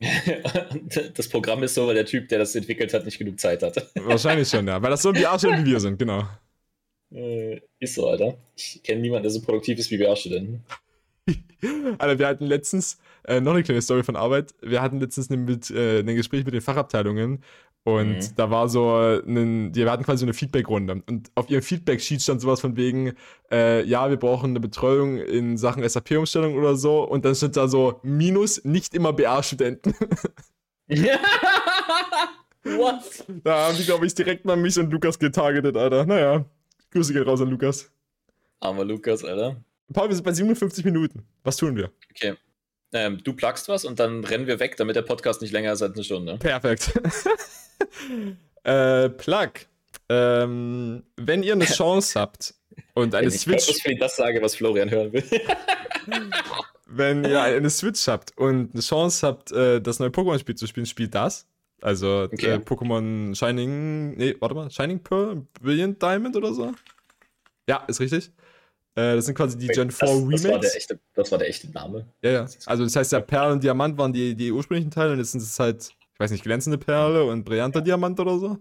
Speaker 2: das Programm ist so, weil der Typ, der das entwickelt hat, nicht genug Zeit hatte.
Speaker 1: Wahrscheinlich schon, ja. Weil das so ein BA-Student wie wir sind, genau.
Speaker 2: Äh, ist so, Alter. Ich kenne niemanden, der so produktiv ist wie BA-Studenten.
Speaker 1: Alter, wir hatten letztens, äh, noch eine kleine Story von Arbeit, wir hatten letztens ein, mit, äh, ein Gespräch mit den Fachabteilungen und mhm. da war so, ein, wir hatten quasi so eine Feedback-Runde und auf ihrem Feedback-Sheet stand sowas von wegen, äh, ja, wir brauchen eine Betreuung in Sachen SAP-Umstellung oder so und dann stand da so, minus, nicht immer BA-Studenten.
Speaker 2: What?
Speaker 1: Da haben die, glaube ich, direkt mal mich und Lukas getargetet, Alter. Naja, Grüße gehen raus an Lukas.
Speaker 2: Armer Lukas, Alter.
Speaker 1: Paul, wir sind bei 57 Minuten. Was tun wir?
Speaker 2: Okay. Ähm, du plugst was und dann rennen wir weg, damit der Podcast nicht länger ist als eine Stunde.
Speaker 1: Perfekt. äh, Plug. Ähm, wenn ihr eine Chance habt und eine wenn Switch.
Speaker 2: Ich ich das sage, was Florian hören will.
Speaker 1: wenn ihr eine Switch habt und eine Chance habt, äh, das neue Pokémon-Spiel zu spielen, spielt das. Also okay. äh, Pokémon Shining. Nee, warte mal. Shining Pearl, Brilliant Diamond oder so? Ja, ist richtig. Äh, das sind quasi die Wait, Gen 4 das, Remakes. Das war,
Speaker 2: der echte, das war der echte Name.
Speaker 1: Ja, ja. Also das heißt ja, Perl und Diamant waren die, die ursprünglichen Teile und jetzt sind es halt, ich weiß nicht, glänzende Perle und brillanter ja. Diamant oder so.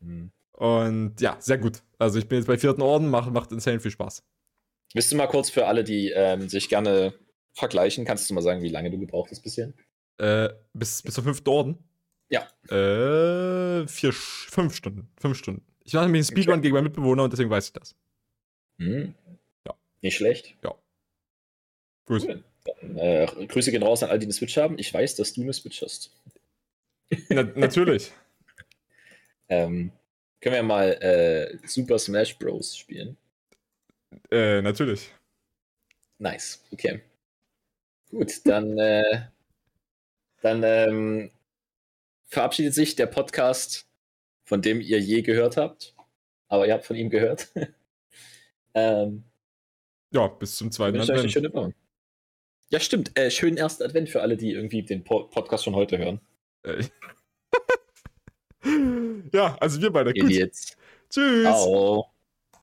Speaker 1: Mhm. Und ja, sehr gut. Also ich bin jetzt bei vierten Orden, macht, macht insane viel Spaß.
Speaker 2: Willst du mal kurz für alle, die ähm, sich gerne vergleichen, kannst du mal sagen, wie lange du gebraucht hast bisher?
Speaker 1: Äh, bis, bis zum fünften Orden?
Speaker 2: Ja.
Speaker 1: Äh, vier, fünf Stunden. Fünf Stunden. Ich mache nämlich einen Speedrun okay. gegen meinen Mitbewohner und deswegen weiß ich das.
Speaker 2: Mhm. Nicht schlecht.
Speaker 1: Ja.
Speaker 2: Gut. Cool. Dann, äh, Grüße gehen raus an all die eine Switch haben. Ich weiß, dass du eine Switch hast.
Speaker 1: Na, natürlich.
Speaker 2: ähm, können wir mal äh, Super Smash Bros. spielen?
Speaker 1: Äh, natürlich.
Speaker 2: Nice, okay. Gut, dann, äh, dann ähm, verabschiedet sich der Podcast, von dem ihr je gehört habt. Aber ihr habt von ihm gehört. ähm,
Speaker 1: Ja, bis zum zweiten
Speaker 2: eine
Speaker 1: Advent.
Speaker 2: schöne Woche. Ja, stimmt. Äh, schönen ersten Advent für alle, die irgendwie den po Podcast schon heute hören.
Speaker 1: Äh, ja, also wir beide. Gut. Tschüss.
Speaker 2: Ciao.